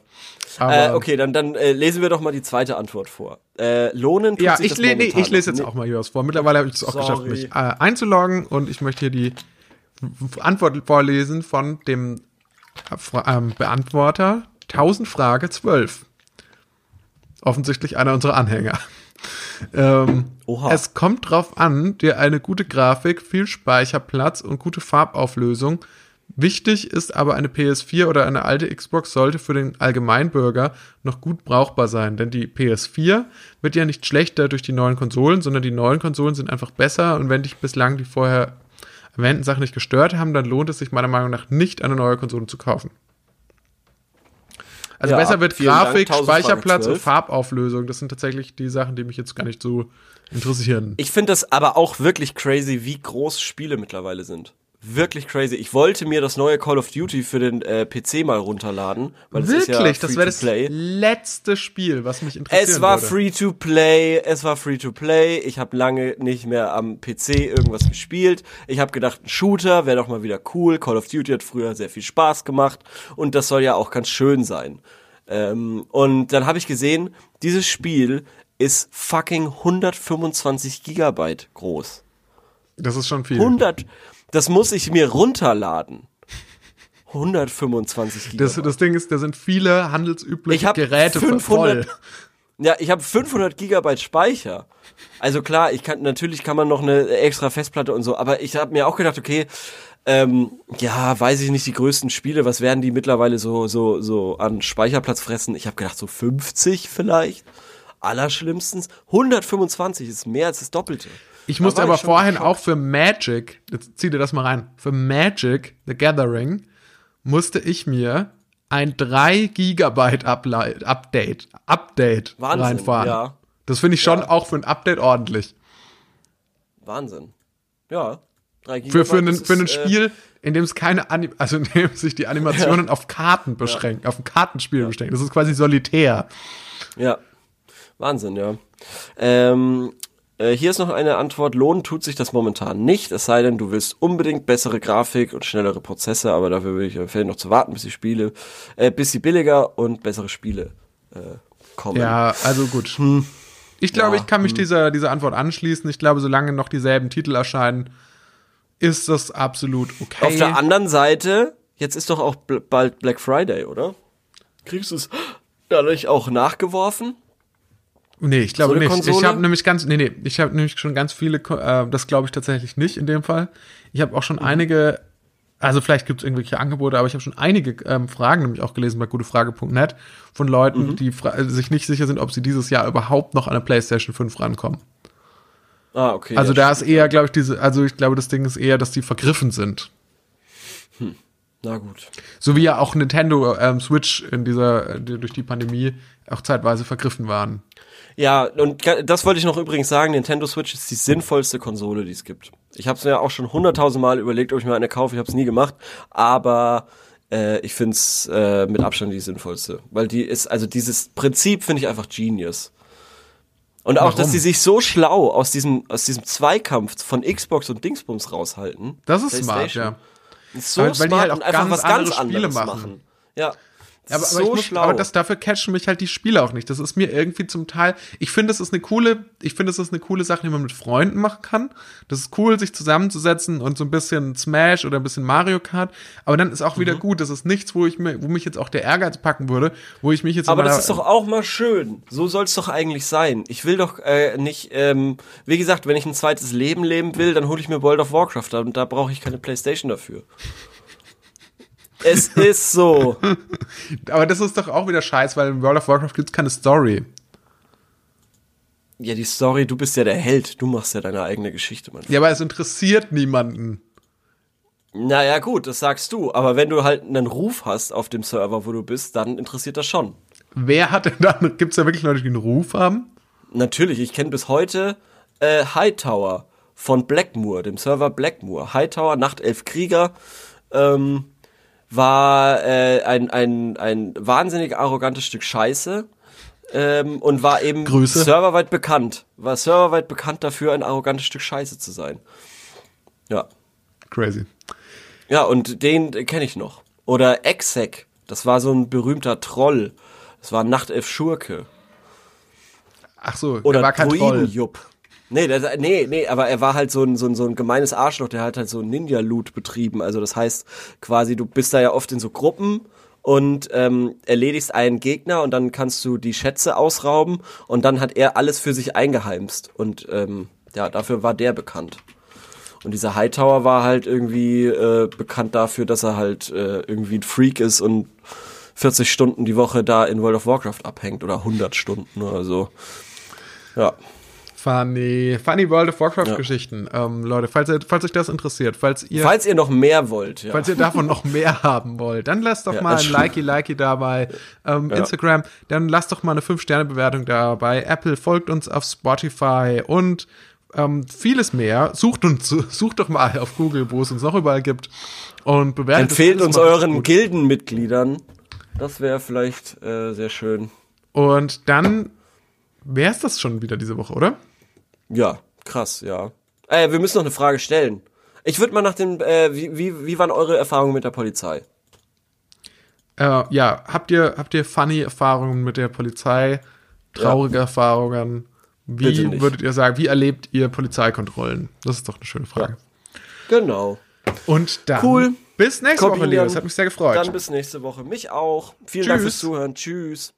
Äh, okay, dann, dann äh, lesen wir doch mal die zweite Antwort vor. Äh, lohnen tut Ja, ich, le nee, ich lese jetzt nicht. auch mal hier was vor. Mittlerweile habe ich es auch geschafft, mich äh, einzuloggen und ich möchte hier die Antwort vorlesen von dem äh, ähm, Beantworter 1000 Frage 12. Offensichtlich einer unserer Anhänger. *laughs* Ähm, Oha. es kommt drauf an, dir eine gute Grafik, viel Speicherplatz und gute Farbauflösung. Wichtig ist aber eine PS4 oder eine alte Xbox sollte für den Allgemeinbürger noch gut brauchbar sein, denn die PS4 wird ja nicht schlechter durch die neuen Konsolen, sondern die neuen Konsolen sind einfach besser und wenn dich bislang die vorher erwähnten Sachen nicht gestört haben, dann lohnt es sich meiner Meinung nach nicht, eine neue Konsole zu kaufen. Also Ja, besser wird Dank, Grafik, 1000 Frage Speicherplatz und 12. Farbauflösung. Das sind tatsächlich die Sachen, die mich jetzt gar nicht so interessieren. Ich finde das aber auch wirklich crazy, wie groß Spiele mittlerweile sind. Wirklich crazy. Ich wollte mir das neue Call of Duty für den äh, PC mal runterladen, weil es ist ja Wirklich, das wäre das letzte Spiel, was mich interessiert. Es war free to play, es war free to play. Ich habe lange nicht mehr am PC irgendwas gespielt. Ich habe gedacht, ein Shooter wäre doch mal wieder cool. Call of Duty hat früher sehr viel Spaß gemacht und das soll ja auch ganz schön sein. Ähm, und dann habe ich gesehen, dieses Spiel ist fucking 125 Gigabyte groß. Das ist schon viel. 100, das muss ich mir runterladen. 125 Gigabyte. Das, das Ding ist, da sind viele handelsübliche Geräte 500 voll. Ja, ich habe 500 Gigabyte Speicher. Also klar, ich kann natürlich kann man noch eine extra Festplatte und so, aber ich habe mir auch gedacht, okay, ähm, ja, weiß ich nicht, die größten Spiele, was werden die mittlerweile so so so an Speicherplatz fressen? Ich habe gedacht so 50 vielleicht. Allerschlimmstens 125 ist mehr als das Doppelte. Ich musste aber schon vorhin auch für Magic, jetzt zieh dir das mal rein, für Magic, The Gathering, musste ich mir ein 3 Gigabyte Update, Update Wahnsinn, reinfahren. ja. Das finde ich schon Ja. auch für ein Update ordentlich. Wahnsinn. Ja. drei Für, für, Gigabyte, einen, für ein äh, Spiel, in dem es keine, Anim also in dem sich die Animationen *laughs* auf Karten beschränken, auf ein Kartenspiel beschränken. Das ist quasi solitär. Ja. Wahnsinn, ja. Ähm, äh, hier ist noch eine Antwort. Lohnen tut sich das momentan nicht, es sei denn, du willst unbedingt bessere Grafik und schnellere Prozesse, aber dafür würde ich empfehlen, noch zu warten, bis die Spiele, äh, bis sie billiger und bessere Spiele äh, kommen. Ja, also gut. Ich glaube, Hm. Ja, hm. ich kann mich dieser, dieser Antwort anschließen. Ich glaube, solange noch dieselben Titel erscheinen, ist das absolut okay. Auf der anderen Seite, jetzt ist doch auch bald Black Friday, oder? Kriegst du es *gasps* dadurch auch nachgeworfen? Nee, ich glaube So nicht. Ich Konsole? habe nämlich ganz, nee, nee, ich habe nämlich schon ganz viele, äh, das glaube ich tatsächlich nicht in dem Fall. Ich habe auch Mhm. schon einige, also vielleicht gibt es irgendwelche Angebote, aber ich habe schon einige ähm, Fragen nämlich auch gelesen bei gutefrage.net von Leuten, Mhm. die äh, sich nicht sicher sind, ob sie dieses Jahr überhaupt noch an eine PlayStation 5 rankommen. Ah, okay. Also ja, da ist eher, glaube ich, diese, also ich glaube, das Ding ist eher, dass die vergriffen sind. Na gut. So wie ja auch Nintendo ähm, Switch in dieser, äh, die, durch die Pandemie auch zeitweise vergriffen waren. Ja, und das wollte ich noch übrigens sagen, Nintendo Switch ist die sinnvollste Konsole, die es gibt. Ich habe es mir auch schon hunderttausend Mal überlegt, ob ich mir eine kaufe, ich habe es nie gemacht, aber äh, ich finde es äh, mit Abstand die sinnvollste, weil die ist, also dieses Prinzip finde ich einfach genius. Und auch, Warum? dass die sich so schlau aus diesem, aus diesem Zweikampf von Xbox und Dingsbums raushalten. Das ist smart, ja. Ist so Weil- weil die smart halt auch und einfach ganz was ganz andere Spiele anderes machen. machen. Ja. Aber, so aber, ich muss, schlau. aber das dafür catchen mich halt die Spiele auch nicht. Das ist mir irgendwie zum Teil. Ich finde, es ist eine coole, ich finde, es ist eine coole Sache, die man mit Freunden machen kann. Das ist cool, sich zusammenzusetzen und so ein bisschen Smash oder ein bisschen Mario Kart. Aber dann ist auch Mhm. wieder gut. Das ist nichts, wo ich mir, wo mich jetzt auch der Ehrgeiz packen würde, wo ich mich jetzt Aber das ist doch auch mal schön. So soll es doch eigentlich sein. Ich will doch äh, nicht, ähm, wie gesagt, wenn ich ein zweites Leben leben will, dann hole ich mir World of Warcraft und da brauche ich keine Playstation dafür. Es ist so. *laughs* aber das ist doch auch wieder scheiß, weil in World of Warcraft gibt es keine Story. Ja, die Story, du bist ja der Held. Du machst ja deine eigene Geschichte, Mann. Ja, aber es interessiert niemanden. Naja, gut, das sagst du. Aber wenn du halt einen Ruf hast auf dem Server, wo du bist, dann interessiert das schon. Wer hat denn dann, *laughs* gibt es ja wirklich Leute, die einen Ruf haben? Natürlich, ich kenne bis heute äh, Hightower von Blackmoor, dem Server Blackmoor. Hightower, Nachtelf Krieger, ähm, war äh, ein, ein, ein wahnsinnig arrogantes Stück Scheiße ähm, und war eben Grüße. serverweit bekannt. War serverweit bekannt dafür, ein arrogantes Stück Scheiße zu sein. Ja. Crazy. Ja, und den kenne ich noch. Oder Exec, das war so ein berühmter Troll. Das war Nachtelf Schurke. Ach so, Oder er war kein Troll. Druidenjupp. Nee, der, nee, nee, aber er war halt so ein, so ein, so ein gemeines Arschloch, der hat halt so Ninja-Loot betrieben. Also das heißt quasi, du bist da ja oft in so Gruppen und ähm, erledigst einen Gegner und dann kannst du die Schätze ausrauben und dann hat er alles für sich eingeheimst. Und ähm, ja, dafür war der bekannt. Und dieser Hightower war halt irgendwie äh, bekannt dafür, dass er halt äh, irgendwie ein Freak ist und 40 Stunden die Woche da in World of Warcraft abhängt oder 100 Stunden oder so. Ja. Funny, funny World of Warcraft Geschichten. Ähm, Leute, falls, ihr, falls euch das interessiert, falls ihr, falls, Falls ihr noch mehr wollt, ja. ihr davon noch mehr *laughs* haben wollt, dann lasst doch Ja, mal ein Likey, Likey dabei. Ähm, Instagram, dann lasst doch mal eine 5-Sterne-Bewertung dabei. Apple folgt uns auf Spotify und ähm, vieles mehr. Sucht uns, *laughs* sucht doch mal auf Google, wo es uns noch überall gibt. Und bewertet Empfehlt uns euren gut. Gildenmitgliedern. Das wäre vielleicht äh, sehr schön. Und dann wäre es das schon wieder diese Woche, oder? Ja, krass, ja. Äh, wir müssen noch eine Frage stellen. Ich würde mal nach dem, äh, wie, wie, wie waren eure Erfahrungen mit der Polizei? Äh, ja, habt ihr, habt ihr funny Erfahrungen mit der Polizei? Traurige Erfahrungen? Bitte Wie würdet ihr sagen, wie erlebt ihr Polizeikontrollen? Das ist doch eine schöne Frage. Genau. Und dann Cool. bis nächste Woche, Corbinian. Leo. Das hat mich sehr gefreut. Dann bis nächste Woche. Mich auch. Vielen Dank Tschüss. fürs Zuhören. Tschüss.